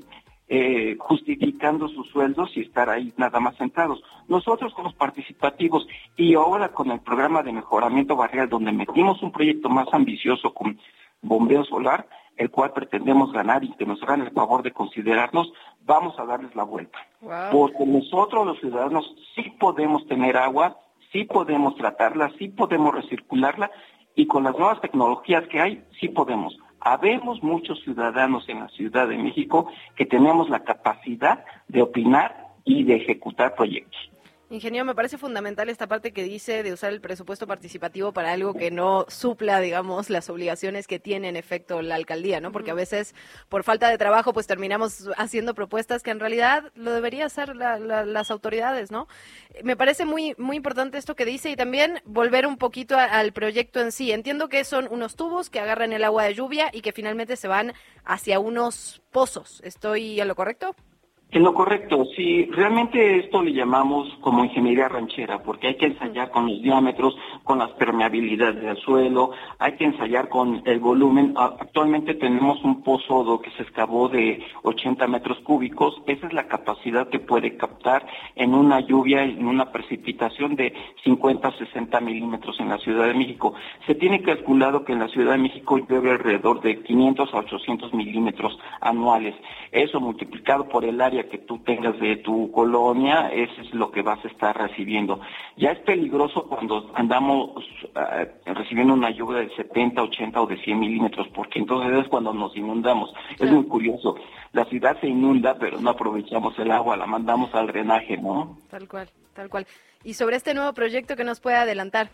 eh, justificando sus sueldos y estar ahí nada más sentados. Nosotros con los participativos y ahora con el programa de mejoramiento barrial, donde metimos un proyecto más ambicioso con bombeo solar, el cual pretendemos ganar y que nos hagan el favor de considerarnos, vamos a darles la vuelta. Porque nosotros los ciudadanos sí podemos tener agua, sí podemos tratarla, sí podemos recircularla y con las nuevas tecnologías que hay, sí podemos. Habemos muchos ciudadanos en la Ciudad de México que tenemos la capacidad de opinar y de ejecutar proyectos. Ingeniero, me parece fundamental esta parte que dice de usar el presupuesto participativo para algo que no supla, digamos, las obligaciones que tiene en efecto la alcaldía, ¿no? Porque a veces, por falta de trabajo, pues terminamos haciendo propuestas que en realidad lo debería hacer la- la- las autoridades, ¿no? Me parece muy, muy importante esto que dice y también volver un poquito a- al proyecto en sí. Entiendo que son unos tubos que agarran el agua de lluvia y que finalmente se van hacia unos pozos. ¿Estoy a lo correcto? En lo correcto, sí, realmente esto le llamamos como ingeniería ranchera, porque hay que ensayar con los diámetros, con las permeabilidades del suelo, hay que ensayar con el volumen. Actualmente tenemos un pozo que se excavó de 80 metros cúbicos, esa es la capacidad que puede captar en una lluvia, en una precipitación de 50 60 milímetros en la Ciudad de México. Se tiene calculado que en la Ciudad de México llueve alrededor de 500 a 800 milímetros anuales. Eso multiplicado por el área que tú tengas de tu colonia, eso es lo que vas a estar recibiendo. Ya es peligroso cuando andamos eh, recibiendo una lluvia de 70, 80 o de 100 milímetros, porque entonces es cuando nos inundamos. Es muy curioso. La ciudad se inunda, pero no aprovechamos el agua, la mandamos al drenaje, ¿no? Tal cual, tal cual. Y sobre este nuevo proyecto que nos puede adelantar.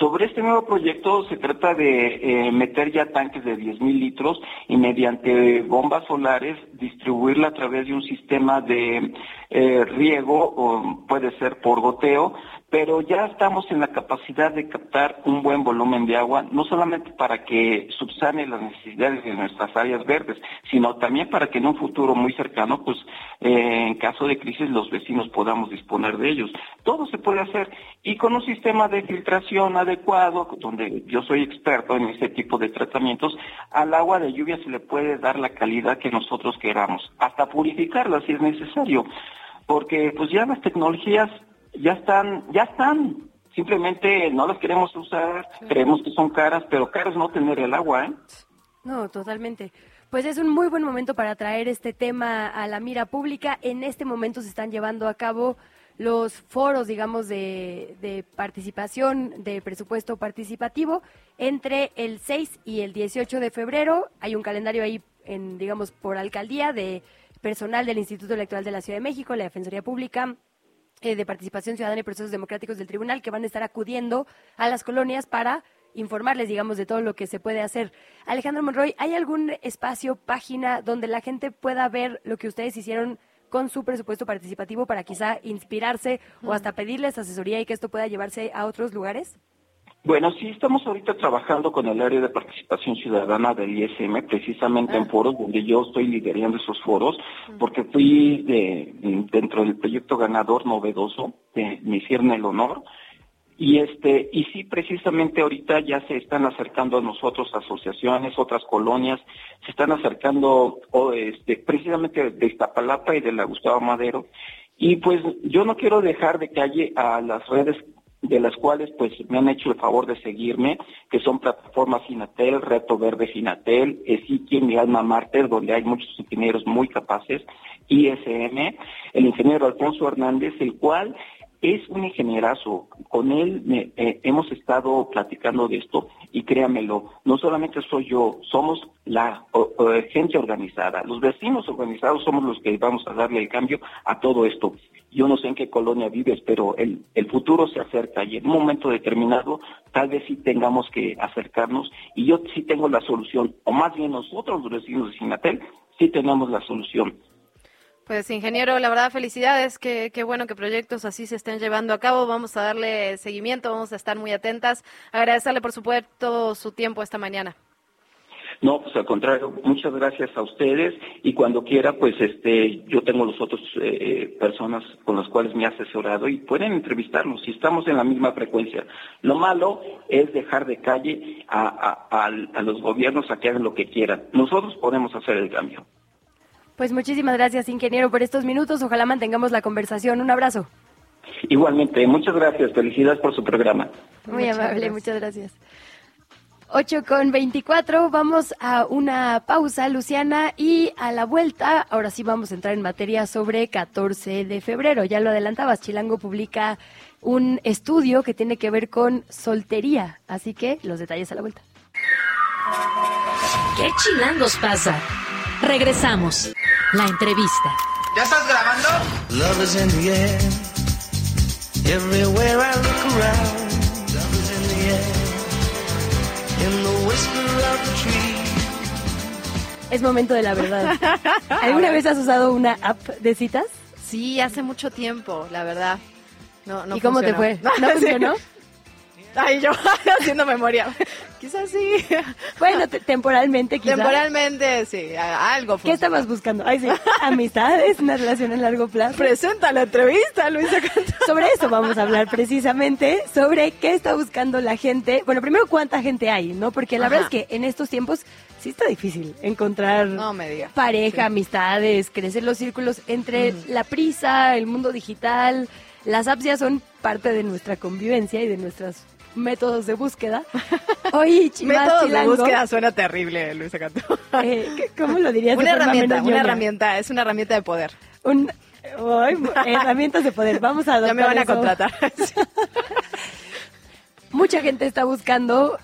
Sobre este nuevo proyecto se trata de eh, meter ya tanques de 10 mil litros y mediante bombas solares distribuirla a través de un sistema de eh, riego, o puede ser por goteo, pero ya estamos en la capacidad de captar un buen volumen de agua, no solamente para que subsane las necesidades de nuestras áreas verdes, sino también para que en un futuro muy cercano, pues eh, en caso de crisis los vecinos podamos disponer de ellos. Todo se puede hacer y con un sistema de filtración adecuado, donde yo soy experto en este tipo de tratamientos, al agua de lluvia se le puede dar la calidad que nosotros queramos, hasta purificarla si es necesario, porque pues ya las tecnologías ya están, ya están. Simplemente no las queremos usar, creemos que son caras, pero caras no tener el agua, ¿eh? No, totalmente. Pues es un muy buen momento para traer este tema a la mira pública. En este momento se están llevando a cabo los foros, digamos, de, de participación de presupuesto participativo entre el 6 y el 18 de febrero. Hay un calendario ahí, en, digamos, por alcaldía de personal del Instituto Electoral de la Ciudad de México, la Defensoría Pública, eh, de participación ciudadana y procesos democráticos del tribunal que van a estar acudiendo a las colonias para informarles, digamos, de todo lo que se puede hacer. Alejandro Monroy, ¿hay algún espacio, página donde la gente pueda ver lo que ustedes hicieron con su presupuesto participativo para quizá inspirarse o hasta pedirles asesoría y que esto pueda llevarse a otros lugares? Bueno, sí, estamos ahorita trabajando con el área de participación ciudadana del ISM, precisamente en foros donde yo estoy liderando esos foros, porque fui de, dentro del proyecto ganador novedoso, eh, me hicieron el honor, y este, y sí, precisamente ahorita ya se están acercando a nosotros asociaciones, otras colonias, se están acercando o, este, precisamente de Iztapalapa y de la Gustavo Madero, y pues yo no quiero dejar de calle a las redes de las cuales pues me han hecho el favor de seguirme, que son plataformas Finatel, Reto Verde Finatel, Ezequiel, mi alma Mártir, donde hay muchos ingenieros muy capaces, ISM, el ingeniero Alfonso Hernández, el cual es un ingenierazo. Con él me- eh, hemos estado platicando de esto y créamelo, no solamente soy yo, somos la gente organizada. Los vecinos organizados somos los que vamos a darle el cambio a todo esto. Yo no sé en qué colonia vives, pero el, el futuro se acerca y en un momento determinado tal vez sí tengamos que acercarnos y yo sí tengo la solución, o más bien nosotros los vecinos de Sinatel sí tenemos la solución. Pues ingeniero, la verdad felicidades, qué, qué bueno que proyectos así se estén llevando a cabo, vamos a darle seguimiento, vamos a estar muy atentas, agradecerle por supuesto su tiempo esta mañana. No, pues al contrario, muchas gracias a ustedes y cuando quiera, pues este, yo tengo los otros eh, personas con las cuales me he asesorado y pueden entrevistarnos si estamos en la misma frecuencia. Lo malo es dejar de calle a, a- a los gobiernos a que hagan lo que quieran. Nosotros podemos hacer el cambio. Pues muchísimas gracias, ingeniero, por estos minutos. Ojalá mantengamos la conversación. Un abrazo. Igualmente, muchas gracias, felicidades por su programa. Muy Muchas amable, gracias. muchas gracias. 8 con 24, vamos a una pausa, Luciana, y a la vuelta, ahora sí vamos a entrar en materia sobre 14 de febrero. Ya lo adelantabas, Chilango publica un estudio que tiene que ver con soltería, así que los detalles a la vuelta. ¿Qué chilangos pasa? Regresamos. La entrevista. ¿Ya estás grabando? Love is in the air. Everywhere I look around, love is in the air. In the whisper of the tree. Es momento de la verdad. ¿Alguna vez has usado una app de citas? Sí, hace mucho tiempo, la verdad. No, no ¿Y cómo te fue? ¿No funcionó? Ay, yo haciendo memoria. Quizás sí. Bueno, te- temporalmente quizás. Temporalmente, sí, algo ¿Qué estabas buscando? Ay, sí. Amistades, una relación a largo plazo. Presenta la entrevista, Luisa Cantú. Sobre eso vamos a hablar precisamente, sobre qué está buscando la gente. Bueno, primero cuánta gente hay, ¿no? Porque la Ajá. verdad es que en estos tiempos sí está difícil encontrar No me digas. pareja, amistades, crecer los círculos entre la prisa, el mundo digital. Las apps ya son parte de nuestra convivencia y de nuestros métodos de búsqueda. Hoy, Chivas Métodos de Chilango, búsqueda suena terrible, Luisa Cantú. eh, ¿qué- ¿cómo lo dirías? de Una herramienta, una herramienta, es una herramienta de poder. Un- herramientas de poder. Vamos a Ya me van a eso. contratar. Mucha gente está buscando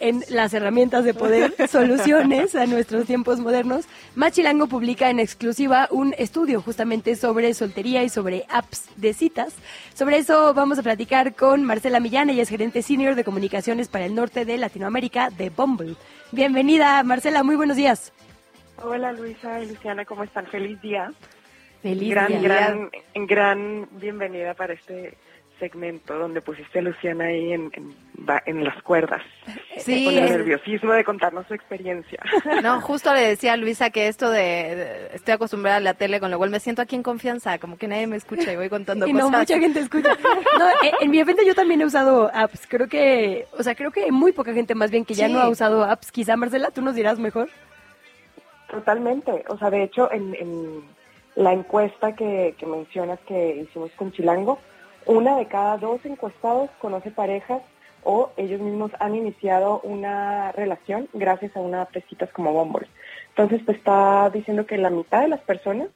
en las herramientas de poder soluciones a nuestros tiempos modernos. Machilango publica en exclusiva un estudio justamente sobre soltería y sobre apps de citas. Sobre eso vamos a platicar con Marcela Millán, ella es gerente senior de comunicaciones para el norte de Latinoamérica de Bumble. Bienvenida, Marcela, muy buenos días. Hola Luisa y Luciana, ¿cómo están? Feliz día. Feliz gran, día. gran, gran bienvenida para este segmento donde pusiste a Luciana ahí en, en, en las cuerdas. Sí. Con el nerviosismo de contarnos su experiencia. No, justo le decía a Luisa que esto de, de- estoy acostumbrada a la tele, con lo cual me siento aquí en confianza, como que nadie me escucha y voy contando Y cosas. no, mucha gente escucha. No, eh, en mi frente yo también he usado apps. Creo que, o sea, creo que hay muy poca gente más bien que ya Sí. no ha usado apps. Quizá, Marcela, tú nos dirás mejor. Totalmente. O sea, de hecho, en, en la encuesta que, que mencionas que hicimos con Chilango, una de cada dos encuestados conoce parejas o ellos mismos han iniciado una relación gracias a una citas como Bumble. Entonces te está diciendo que la mitad de las personas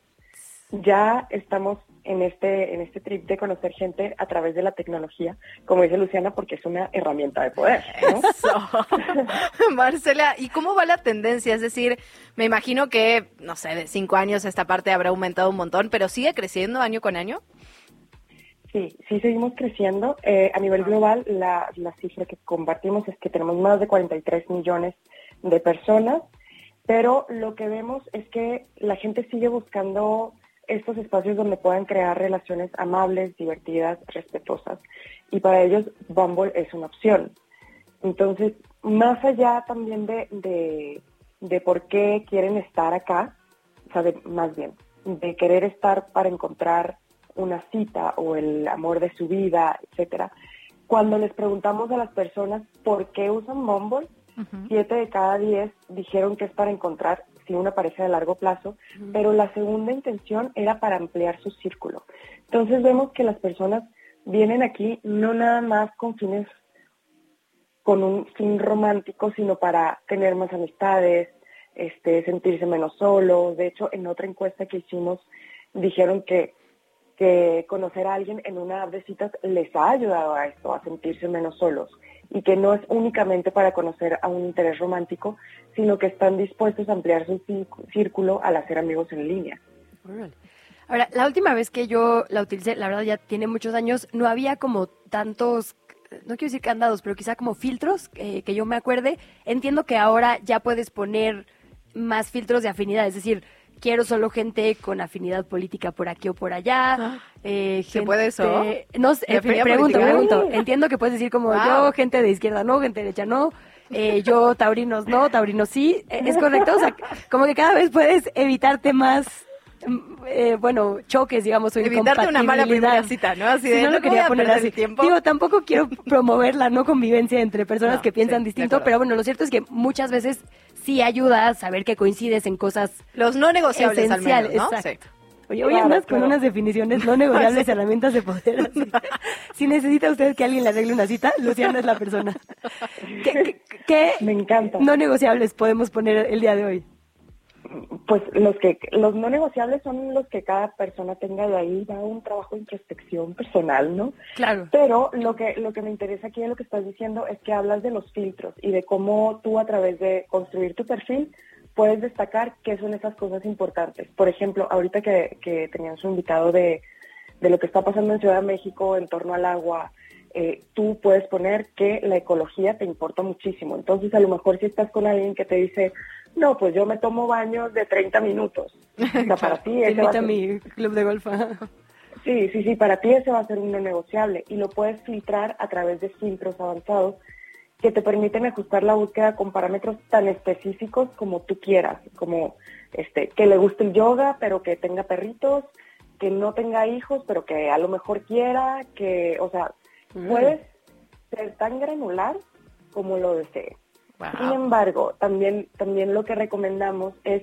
ya estamos en este en este trip de conocer gente a través de la tecnología, como dice Luciana, porque es una herramienta de poder. ¿no? Marcela, ¿y cómo va la tendencia? Es decir, me imagino que, no sé, de cinco años esta parte habrá aumentado un montón, pero sigue creciendo año con año. Sí, sí seguimos creciendo. Eh, a nivel global, la, la cifra que compartimos es que tenemos más de 43 millones de personas, pero lo que vemos es que la gente sigue buscando estos espacios donde puedan crear relaciones amables, divertidas, respetuosas, y para ellos Bumble es una opción. Entonces, más allá también de, de, de por qué quieren estar acá, de- más bien, de querer estar para encontrar una cita o el amor de su vida, etcétera. Cuando les preguntamos a las personas por qué usan Bumble, siete de cada diez dijeron que es para encontrar sí una pareja de largo plazo, pero la segunda intención era para ampliar su círculo. Entonces vemos que las personas vienen aquí no nada más con fines con un fin romántico, sino para tener más amistades, este, sentirse menos solos. De hecho, en otra encuesta que hicimos, dijeron que, que conocer a alguien en una app de citas les ha ayudado a esto, a sentirse menos solos. Y que no es únicamente para conocer a un interés romántico, sino que están dispuestos a ampliar su cí- círculo al hacer amigos en línea. Ahora, la última vez que yo la utilicé, la verdad ya tiene muchos años, no había como tantos, no quiero decir candados, pero quizá como filtros eh, que yo me acuerde. Entiendo que ahora ya puedes poner más filtros de afinidad, es decir, quiero solo gente con afinidad política por aquí o por allá. eh, ¿Se puede eso? No sé, ¿De eh, pregunto, pregunto. Entiendo que puedes decir como Wow. yo, gente de izquierda no, gente de derecha no. eh, yo, taurinos no, taurinos sí. Eh, ¿Es correcto? O sea, como que cada vez puedes evitarte más, mm, eh, bueno, choques, digamos, o Evitarte una mala primera cita, ¿no? Así Sí, de, no no lo quería poner así. tiempo. Digo, tampoco quiero promover la no convivencia entre personas No, que piensan sí, distinto, pero bueno, lo cierto es que muchas veces sí ayuda a saber que coincides en cosas Los no negociables al esenciales. menos, ¿no? Exacto. Sí. Oye, hoy Claro, andas con claro. unas definiciones no negociables, Sí. herramientas de poder. así. si necesita usted que alguien le arregle una cita, Luciana es la persona. ¿Qué, qué- qué Me encanta. no negociables podemos poner el día de hoy? Pues los que los no negociables son los que cada persona tenga de ahí va un trabajo de introspección personal, ¿no? Claro. Pero lo que lo que me interesa aquí de lo que estás diciendo es que hablas de los filtros y de cómo tú a través de construir tu perfil puedes destacar qué son esas cosas importantes. Por ejemplo, ahorita que, que tenían su invitado de, de lo que está pasando en Ciudad de México en torno al agua, eh, tú puedes poner que la ecología te importa muchísimo. Entonces, a lo mejor si estás con alguien que te dice, no, pues yo me tomo baños de 30 minutos. O sea, para ti ese va a ser- mi club de golf. Sí, sí, sí, para ti ese va a ser un no negociable y lo puedes filtrar a través de filtros avanzados que te permiten ajustar la búsqueda con parámetros tan específicos como tú quieras, como este que le guste el yoga, pero que tenga perritos, que no tenga hijos, pero que a lo mejor quiera, que, o sea, Mm. puedes ser tan granular como lo desees. Sin embargo, también, también lo que recomendamos es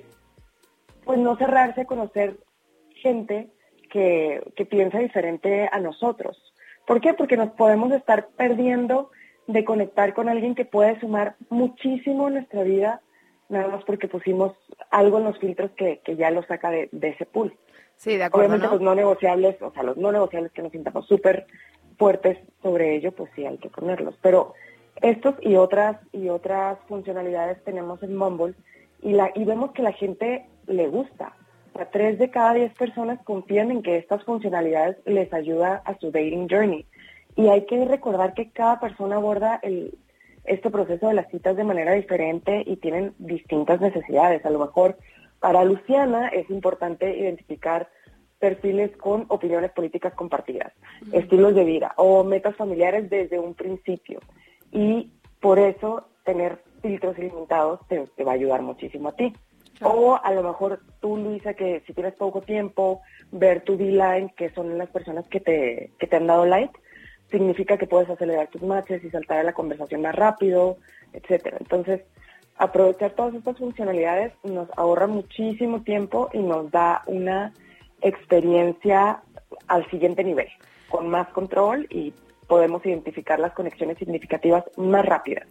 pues no cerrarse a conocer gente que, que piensa diferente a nosotros. ¿Por qué? Porque nos podemos estar perdiendo de conectar con alguien que puede sumar muchísimo en nuestra vida, nada más porque pusimos algo en los filtros que, que ya lo saca de, de ese pool. Sí, de acuerdo, Obviamente ¿no? los no negociables, o sea, los no negociables que nos sintamos súper fuertes sobre ello, pues sí hay que ponerlos. Pero estos y otras y otras funcionalidades tenemos en Mumble y la y vemos que la gente le gusta. O tres de cada diez personas confían en que estas funcionalidades les ayuda a su dating journey. Y hay que recordar que cada persona aborda este proceso de las citas de manera diferente y tienen distintas necesidades. A lo mejor para Luciana es importante identificar perfiles con opiniones políticas compartidas, estilos de vida o metas familiares desde un principio. Y por eso tener filtros ilimitados te, te va a ayudar muchísimo a ti. O a lo mejor tú, Luisa, que si tienes poco tiempo, ver tu D-Line, que son las personas que te, que te han dado like, significa que puedes acelerar tus matches y saltar a la conversación más rápido, etcétera. Entonces, aprovechar todas estas funcionalidades nos ahorra muchísimo tiempo y nos da una experiencia al siguiente nivel, con más control y podemos identificar las conexiones significativas más rápidas.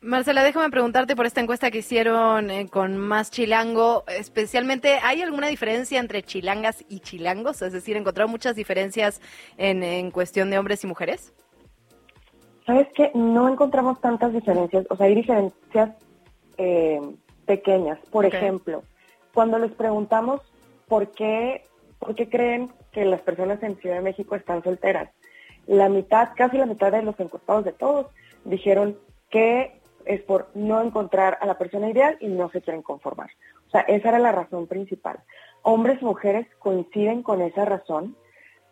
Marcela, déjame preguntarte por esta encuesta que hicieron eh, con Más Chilango, especialmente, ¿hay alguna diferencia entre chilangas y chilangos? Es decir, ¿encontraron muchas diferencias en, en cuestión de hombres y mujeres? ¿Sabes qué? No encontramos tantas diferencias, o sea, hay diferencias eh, pequeñas. Por ejemplo, cuando les preguntamos por qué, por qué creen que las personas en Ciudad de México están solteras, la mitad, casi la mitad de los encuestados de todos, dijeron que es por no encontrar a la persona ideal y no se quieren conformar. O sea, esa era la razón principal. Hombres y mujeres coinciden con esa razón,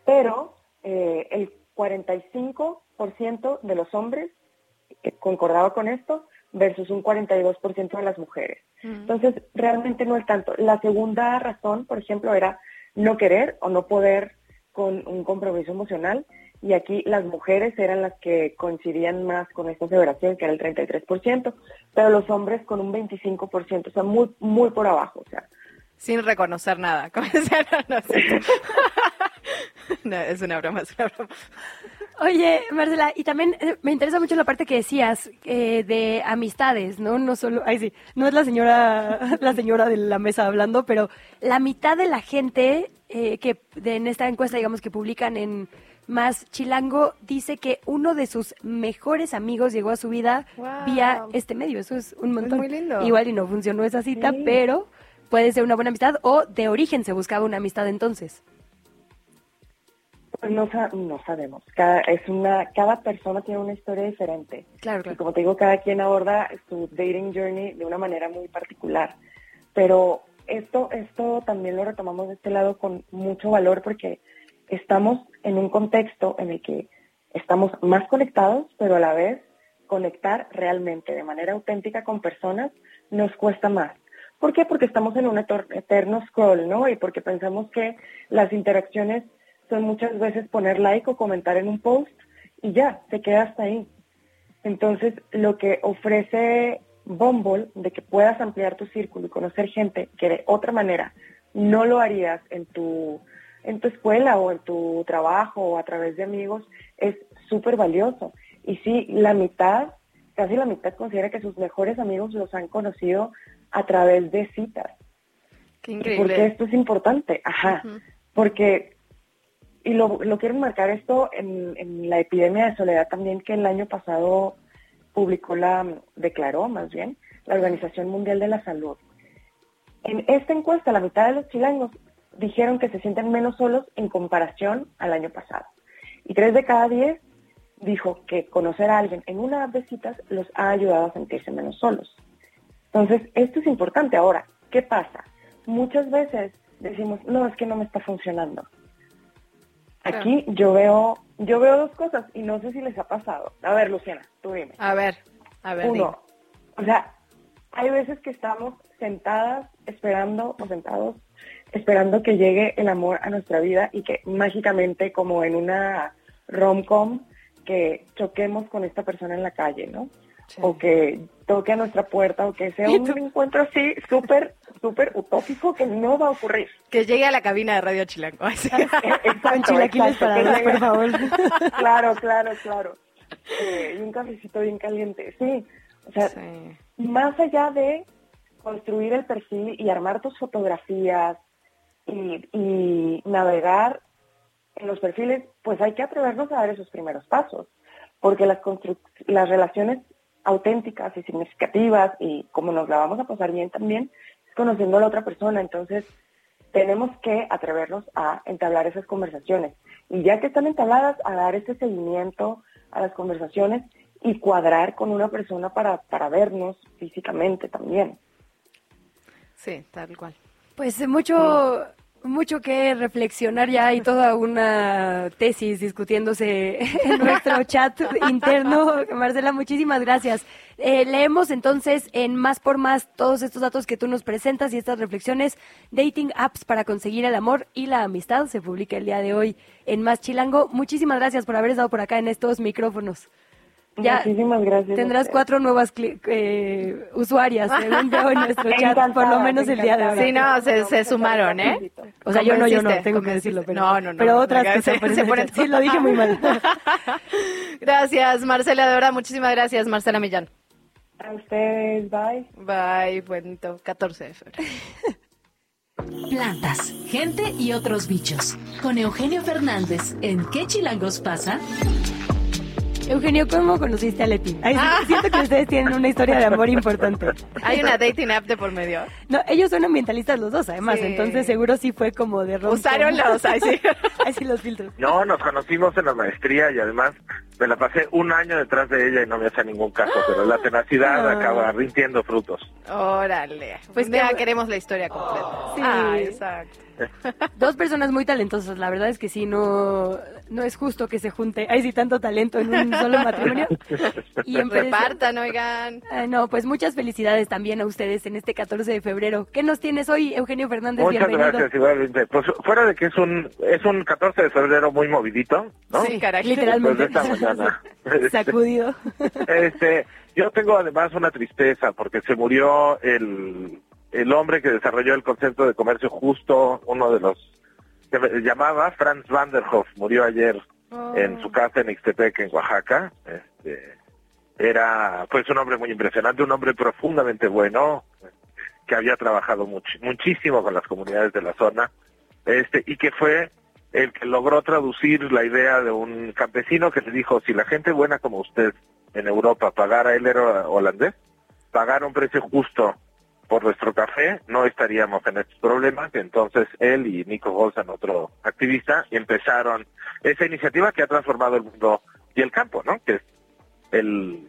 pero eh, el 45% de los hombres que concordaba con esto versus un 42% de las mujeres. Entonces, realmente no es tanto. La segunda razón, por ejemplo, era no querer o no poder con un compromiso emocional. Y aquí las mujeres eran las que coincidían más con esta aseveración, que era el 33%, pero los hombres con un 25%, o sea, muy, muy por abajo. O sea, Sin reconocer nada. No, es una broma, es una broma. Oye, Marcela, y también eh, me interesa mucho la parte que decías eh, de amistades, ¿no? No solo, ay sí, no es la señora, la señora de la mesa hablando, pero la mitad de la gente eh, que de, en esta encuesta, digamos, que publican en Más Chilango, dice que uno de sus mejores amigos llegó a su vida Wow. vía este medio. Eso es un montón. muy lindo. Igual y no funcionó esa cita, Sí. pero puede ser una buena amistad o de origen se buscaba una amistad entonces. Pues no, no sabemos. Cada, es una, cada persona tiene una historia diferente. Claro, Y como te digo, cada quien aborda su dating journey de una manera muy particular. Pero esto, esto también lo retomamos de este lado con mucho valor porque estamos en un contexto en el que estamos más conectados, pero a la vez conectar realmente de manera auténtica con personas nos cuesta más. ¿Por qué? Porque estamos en un eterno scroll, ¿no? Y porque pensamos que las interacciones son muchas veces poner like o comentar en un post y ya, se queda hasta ahí. Entonces, lo que ofrece Bumble, de que puedas ampliar tu círculo y conocer gente que de otra manera no lo harías en tu, en tu escuela o en tu trabajo o a través de amigos, es súper valioso. Y sí, la mitad, casi la mitad considera que sus mejores amigos los han conocido a través de citas. Qué ¿Y ¿Por qué increíble. esto es importante? Ajá, porque, y lo, lo quiero marcar esto en, la epidemia de soledad también que el año pasado publicó la, declaró más bien, la Organización Mundial de la Salud. En esta encuesta, la mitad de los chilangos dijeron que se sienten menos solos en comparación al año pasado. Y tres de cada diez dijo que conocer a alguien en una app de citas los ha ayudado a sentirse menos solos. Entonces, esto es importante. Ahora, ¿qué pasa? Muchas veces decimos, no, es que no me está funcionando. Aquí yo veo, yo veo dos cosas y no sé si les ha pasado. A ver, Luciana, tú dime. A ver, a ver. Uno, o sea, hay veces que estamos sentadas esperando o sentados esperando que llegue el amor a nuestra vida y que mágicamente como en una rom-com que choquemos con esta persona en la calle, ¿no? O que toque a nuestra puerta o que sea ¿Y un encuentro así súper, súper utópico que no va a ocurrir. Que llegue a la cabina de Radio Chilango. Chilaquiles para por favor. claro, claro, claro. Eh, y un cafecito bien caliente, sí. O sea, más allá de construir el perfil y armar tus fotografías y, y navegar en los perfiles, pues hay que atrevernos a dar esos primeros pasos, porque las, las relaciones auténticas y significativas y como nos la vamos a pasar bien también conociendo a la otra persona, entonces tenemos que atrevernos a entablar esas conversaciones y ya que están entabladas a dar este seguimiento a las conversaciones y cuadrar con una persona para, para vernos físicamente también. Sí, tal cual. Pues eh, mucho, mucho que reflexionar ya y toda una tesis discutiéndose en nuestro chat interno. Marcela, muchísimas gracias. Eh, leemos entonces en Más por Más todos estos datos que tú nos presentas y estas reflexiones. Dating apps para conseguir el amor y la amistad se publica el día de hoy en Más Chilango. Muchísimas gracias por haber estado por acá en estos micrófonos. Ya Muchísimas gracias. Tendrás cuatro nuevas eh, usuarias, según veo en nuestro chat, por lo menos el día de hoy. Sí, no, se, se sumaron, ¿eh? O sea, yo no, yo no, tengo que decirlo, pero, No, no, no. pero otras que se, se, ponen se. Sí, lo dije muy mal. Gracias, Marcela, de verdad, muchísimas gracias, Marcela Millán. A ustedes, bye. Bye, bonito, 14 de febrero. Plantas, gente y otros bichos. Con Eugenio Fernández en ¿Qué chilangos pasa? Eugenio, ¿cómo conociste a Leti? Ay, siento que ustedes tienen una historia de amor importante. Hay una dating app de por medio. No, ellos son ambientalistas los dos, además, Sí. entonces seguro sí fue como de rom Usaron los, ay, sí. Ay, sí, los filtros. No, nos conocimos en la maestría y además me la pasé un año detrás de ella y no me hacía ningún caso, pero la tenacidad Ah. acaba rindiendo frutos. Órale. Pues qué ya queremos la historia completa. Sí. Ah, exacto. Dos personas muy talentosas, la verdad es que sí, no, no es justo que se junte, hay sí tanto talento en un solo matrimonio. Y Repartan, oigan. Ah, no, pues muchas felicidades también a ustedes en este 14 de febrero. ¿Qué nos tienes hoy, Eugenio Fernández? Muchas Bienvenido. gracias, igualmente. Pues fuera de que es un es un 14 de febrero muy movidito, ¿no? Sí, caray. Literalmente. Después de esta mañana. Este, Sacudido. Este, yo tengo además una tristeza porque se murió el, el hombre que desarrolló el concepto de comercio justo, uno de los que llamaba Franz Vanderhoff, murió ayer en su casa en Ixtepec, en Oaxaca. Este, era pues un hombre muy impresionante, un hombre profundamente bueno, que había trabajado much- muchísimo con las comunidades de la zona, este, y que fue el que logró traducir la idea de un campesino que le dijo, si la gente buena como usted en Europa pagara, él era holandés, pagara un precio justo por nuestro café, no estaríamos en estos problemas. Entonces él y Nico Golsan, otro activista, empezaron esa iniciativa que ha transformado el mundo y el campo, ¿no? Que es el,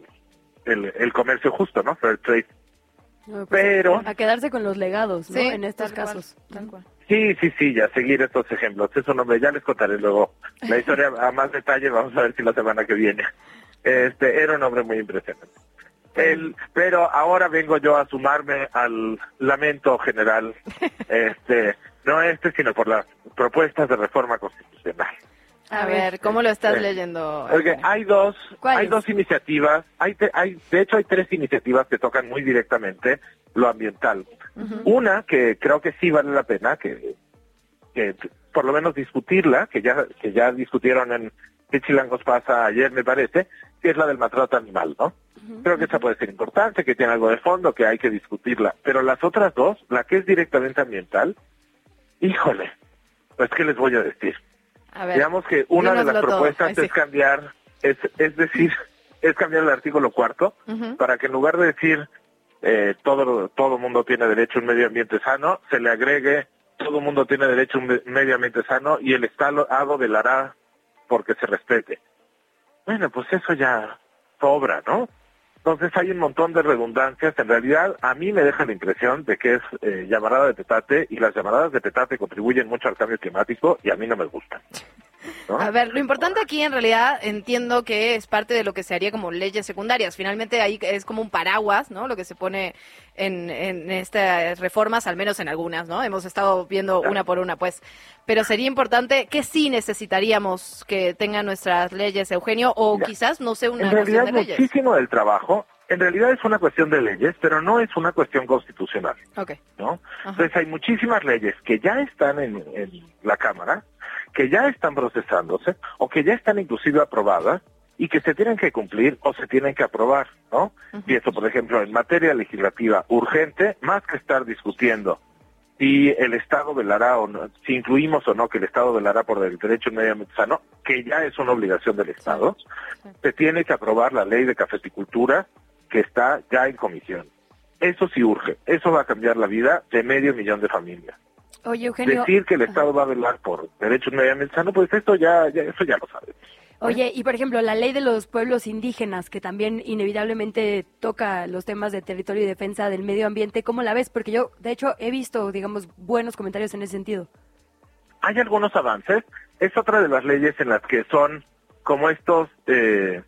el, el comercio justo, ¿no? Fair trade. No, pues, Pero- A quedarse con los legados, ¿no? Sí, en estos tal cual, casos. tal cual. Sí, sí, sí, ya seguir estos ejemplos. Es un hombre, ya les contaré luego la historia a más detalle, vamos a ver si la semana que viene. Este, era un hombre muy impresionante. El, pero ahora vengo yo a sumarme al lamento general, este, no este, sino por las propuestas de reforma constitucional. A ver, ¿cómo lo estás Eh, leyendo? Porque hay dos, hay dos iniciativas, hay, te- hay, de hecho hay tres iniciativas que tocan muy directamente lo ambiental. Una que creo que sí vale la pena, que, que por lo menos discutirla, que ya, que ya discutieron en qué chilangos pasa ayer me parece, que es la del maltrato animal, ¿no? Creo que esa puede ser importante, que tiene algo de fondo, que hay que discutirla. Pero las otras dos, la que es directamente ambiental, híjole, pues qué les voy a decir. A ver, Digamos que una de las todo. propuestas es cambiar, es, es decir, es cambiar el artículo cuarto para que en lugar de decir eh, todo todo mundo tiene derecho a un medio ambiente sano, se le agregue todo mundo tiene derecho a un me- medio ambiente sano y el Estado velará porque se respete. Bueno, pues eso ya sobra, ¿no? Entonces hay un montón de redundancias. En realidad, a mí me deja la impresión de que es eh, llamarada de petate y las llamaradas de petate contribuyen mucho al cambio climático y a mí no me gustan. ¿No? A ver, lo importante aquí en realidad entiendo que es parte de lo que se haría como leyes secundarias. Finalmente ahí es como un paraguas, ¿no? Lo que se pone en, en estas reformas, al menos en algunas, ¿no? Hemos estado viendo una por una, pues. Pero sería importante que sí necesitaríamos que tengan nuestras leyes, Eugenio, o quizás, no sé, una en realidad de leyes. muchísimo del trabajo, en realidad es una cuestión de leyes, pero no es una cuestión constitucional, Ok. ¿no? Entonces hay muchísimas leyes que ya están en, en la Cámara, que ya están procesándose o que ya están inclusive aprobadas y que se tienen que cumplir o se tienen que aprobar, ¿no? Pienso, por ejemplo, en materia legislativa urgente, más que estar discutiendo si el Estado velará o no, si incluimos o no que el Estado velará por el derecho medio ambiente sano, que ya es una obligación del Estado, se tiene que aprobar la ley de cafeticultura que está ya en comisión. Eso sí urge, eso va a cambiar la vida de medio millón de familias. Oye, Eugenio. Decir que el Estado va a velar por derecho a un medio ambiente sano, pues esto ya, ya eso ya lo sabemos. Oye, y por ejemplo, la ley de los pueblos indígenas, que también inevitablemente toca los temas de territorio y defensa del medio ambiente, ¿cómo la ves? Porque yo, de hecho, he visto, digamos, buenos comentarios en ese sentido. Hay algunos avances, es otra de las leyes en las que son como estos eh,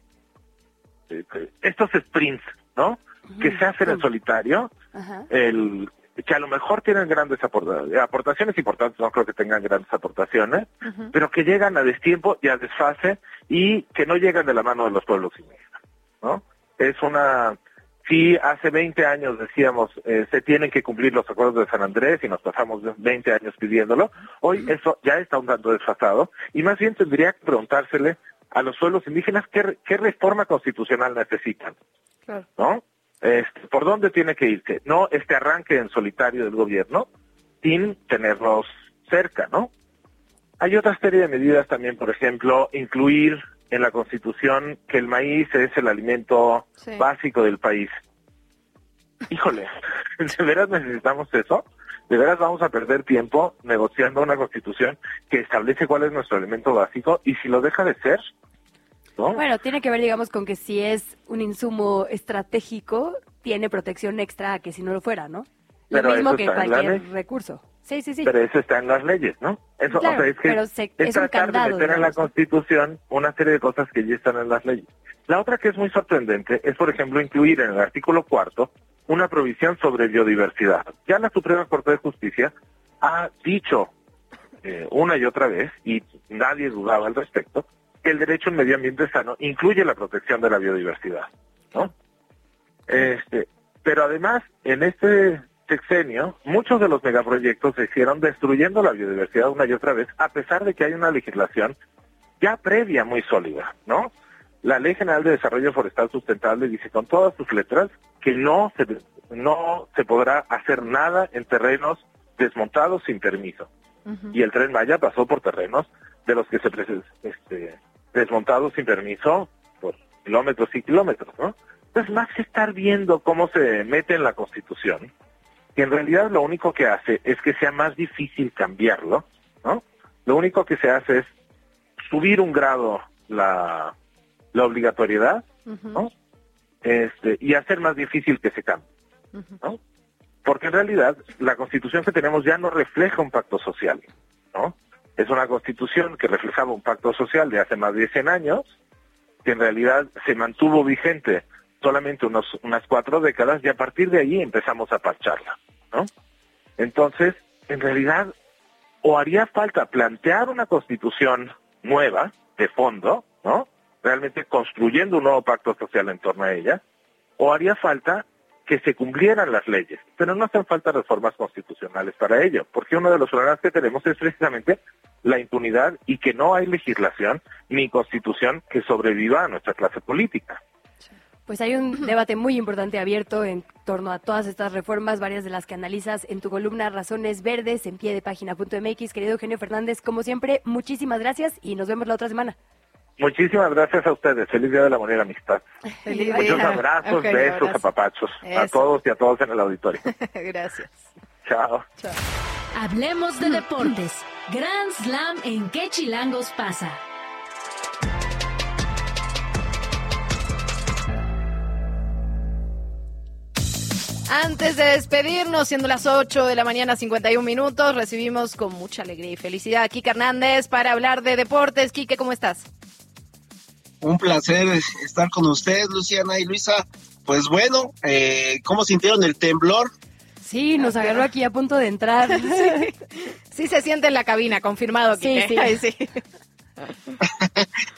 eh, estos sprints, ¿no? Que se hacen en solitario, Ajá. el que a lo mejor tienen grandes aporta- aportaciones importantes, no creo que tengan grandes aportaciones, pero que llegan a destiempo y a desfase y que no llegan de la mano de los pueblos indígenas, ¿no? Es una sí hace 20 años decíamos eh, se tienen que cumplir los acuerdos de San Andrés y nos pasamos 20 años pidiéndolo, hoy eso ya está un tanto desfasado y más bien tendría que preguntársele a los pueblos indígenas qué, re- qué reforma constitucional necesitan, Claro. ¿no? Este, ¿Por dónde tiene que irse? No este arranque en solitario del gobierno sin tenerlos cerca, ¿no? Hay otra serie de medidas también, por ejemplo, incluir en la Constitución que el maíz es el alimento Sí. básico del país. Híjole, ¿de veras necesitamos eso? ¿De veras vamos a perder tiempo negociando una Constitución que establece cuál es nuestro alimento básico y si lo deja de ser? ¿No? Bueno, tiene que ver, digamos, con que si es un insumo estratégico, tiene protección extra a que si no lo fuera, ¿no? Lo Pero mismo que cualquier recurso. Sí, sí, sí. Pero eso está en las leyes, ¿no? Eso, Claro, o sea, es que pero se- es, es un tratar candado, de meter en la. Constitución una serie de cosas que ya están en las leyes. La otra que es muy sorprendente es, por ejemplo, incluir en el artículo cuarto una provisión sobre biodiversidad. Ya la Suprema Corte de Justicia ha dicho eh, una y otra vez, y nadie dudaba al respecto, que el derecho a un medio ambiente sano incluye la protección de la biodiversidad, ¿no? Este, pero además, en este sexenio, muchos de los megaproyectos se hicieron destruyendo la biodiversidad una y otra vez, a pesar de que hay una legislación ya previa muy sólida, ¿no? La Ley General de Desarrollo Forestal Sustentable dice con todas sus letras que no se, no se podrá hacer nada en terrenos desmontados sin permiso. Y el tren Maya pasó por terrenos de los que se este, desmontados sin permiso por kilómetros y kilómetros, ¿no? Entonces, más que estar viendo cómo se mete en la Constitución, que en realidad lo único que hace es que sea más difícil cambiarlo, ¿no? Lo único que se hace es subir un grado la, la obligatoriedad, ¿no? Este, y hacer más difícil que se cambie, ¿no? Porque en realidad la constitución que tenemos ya no refleja un pacto social, ¿no? Es una constitución que reflejaba un pacto social de hace más de 100 años, que en realidad se mantuvo vigente solamente unos, unas cuatro décadas y a partir de ahí empezamos a parcharla, ¿no? Entonces, en realidad, o haría falta plantear una constitución nueva, de fondo, ¿no? Realmente construyendo un nuevo pacto social en torno a ella, o haría falta que se cumplieran las leyes, pero no hacen falta reformas constitucionales para ello, porque uno de los problemas que tenemos es precisamente la impunidad y que no hay legislación ni constitución que sobreviva a nuestra clase política. Pues hay un debate muy importante abierto en torno a todas estas reformas, varias de las que analizas en tu columna Razones Verdes en pie de página.mx. Querido Eugenio Fernández, como siempre, muchísimas gracias y nos vemos la otra semana. Muchísimas gracias a ustedes. Feliz Día de la Moneda Amistad. Feliz Muchos día. abrazos, besos, abrazo. apapachos a todos y a todos en el auditorio. Gracias. Chao. Chao. Hablemos de deportes. Grand Slam en qué chilangos pasa. Antes de despedirnos, siendo las 8 de la mañana, 51 minutos, recibimos con mucha alegría y felicidad a Kike Hernández para hablar de deportes. Kike, ¿cómo estás? Un placer estar con ustedes, Luciana y Luisa. Pues bueno, eh, ¿cómo sintieron el temblor? Sí, nos agarró aquí a punto de entrar. Sí, sí se siente en la cabina, confirmado, Sí, sí. Ay, sí.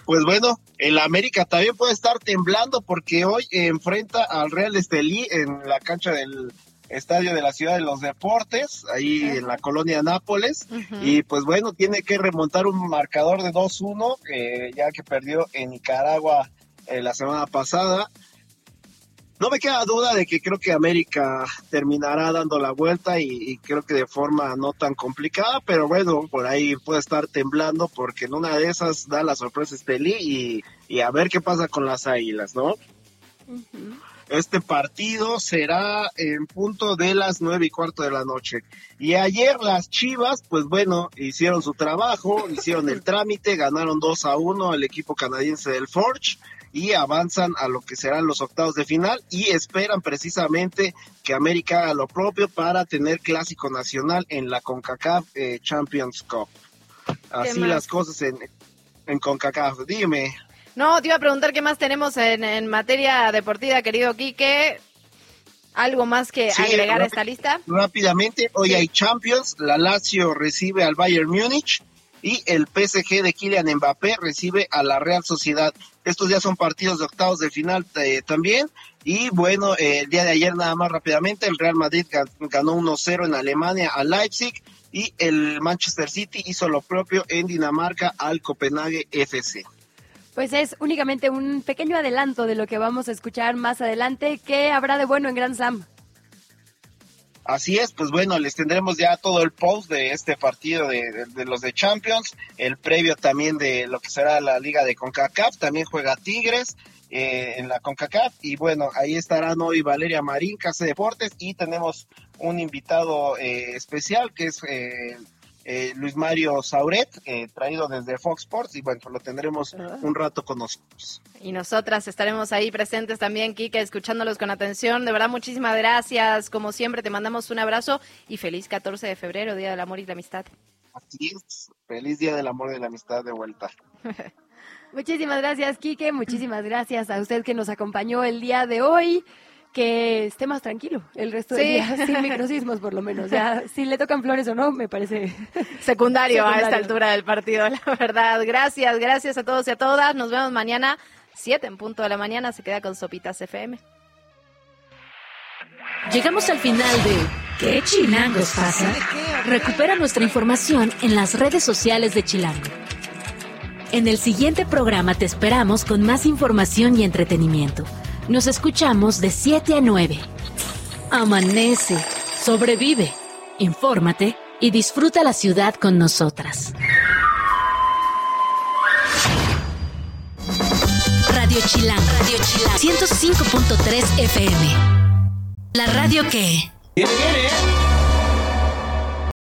Pues bueno, el América también puede estar temblando porque hoy enfrenta al Real Estelí en la cancha del estadio de la Ciudad de los Deportes, ahí en la colonia Nápoles. Y pues bueno, tiene que remontar un marcador de 2-1, eh, ya que perdió en Nicaragua eh, la semana pasada. No me queda duda de que creo que América terminará dando la vuelta y, y creo que de forma no tan complicada, pero bueno, por ahí puede estar temblando porque en una de esas da la sorpresa Estelí y, y a ver qué pasa con las águilas, ¿no? Este partido será en punto de las nueve y cuarto de la noche. Y ayer las Chivas, pues bueno, hicieron su trabajo, hicieron el trámite, ganaron 2 a 1 al equipo canadiense del Forge y avanzan a lo que serán los octavos de final y esperan precisamente que América haga lo propio para tener clásico nacional en la CONCACAF eh, Champions Cup. Así más? las cosas en, en CONCACAF. Dime. No, te iba a preguntar qué más tenemos en, en materia deportiva, querido Quique. ¿Algo más que Sí, agregar a esta lista? Rápidamente, hoy hay Champions, la Lazio recibe al Bayern Múnich y el PSG de Kylian Mbappé recibe a la Real Sociedad. Estos ya son partidos de octavos de final eh, también. Y bueno, eh, el día de ayer nada más rápidamente, el Real Madrid ga- ganó 1-0 en Alemania a Leipzig y el Manchester City hizo lo propio en Dinamarca al Copenhague FC. Pues es únicamente un pequeño adelanto de lo que vamos a escuchar más adelante. ¿Qué habrá de bueno en Grand Slam? Así es, pues bueno, les tendremos ya todo el post de este partido de, los de Champions, el previo también de lo que será la liga de CONCACAF, también juega Tigres eh, en la CONCACAF y bueno, ahí estarán hoy Valeria Marín, Casa Deportes y tenemos un invitado eh, especial que es eh, eh, Luis Mario Sauret, eh, traído desde Fox Sports y bueno, lo tendremos un rato con nosotros. Y nosotras estaremos ahí presentes también, Kike, escuchándolos con atención. De verdad, muchísimas gracias. Como siempre, te mandamos un abrazo y feliz 14 de febrero, Día del Amor y la Amistad. Así es, feliz Día del Amor y la Amistad de vuelta. Muchísimas gracias, Quique. Muchísimas gracias a usted que nos acompañó el día de hoy. Que esté más tranquilo el resto del Sí. día, sin microsismos por lo menos. Ya, si le tocan flores o no, me parece Secundario, a esta Secundario. altura del partido, la verdad. Gracias, gracias a todos y a todas. Nos vemos mañana, 7 en punto de la mañana. Se queda con Sopitas FM. Llegamos al final de ¿Qué chilangos pasa? Recupera nuestra información en las redes sociales de Chilango. En el siguiente programa te esperamos con más información y entretenimiento. Nos escuchamos de 7 a 9. Amanece, sobrevive, infórmate y disfruta la ciudad con nosotras. Radio Chilango, Radio Chilango, 105.3 FM. La radio que... Viene, viene.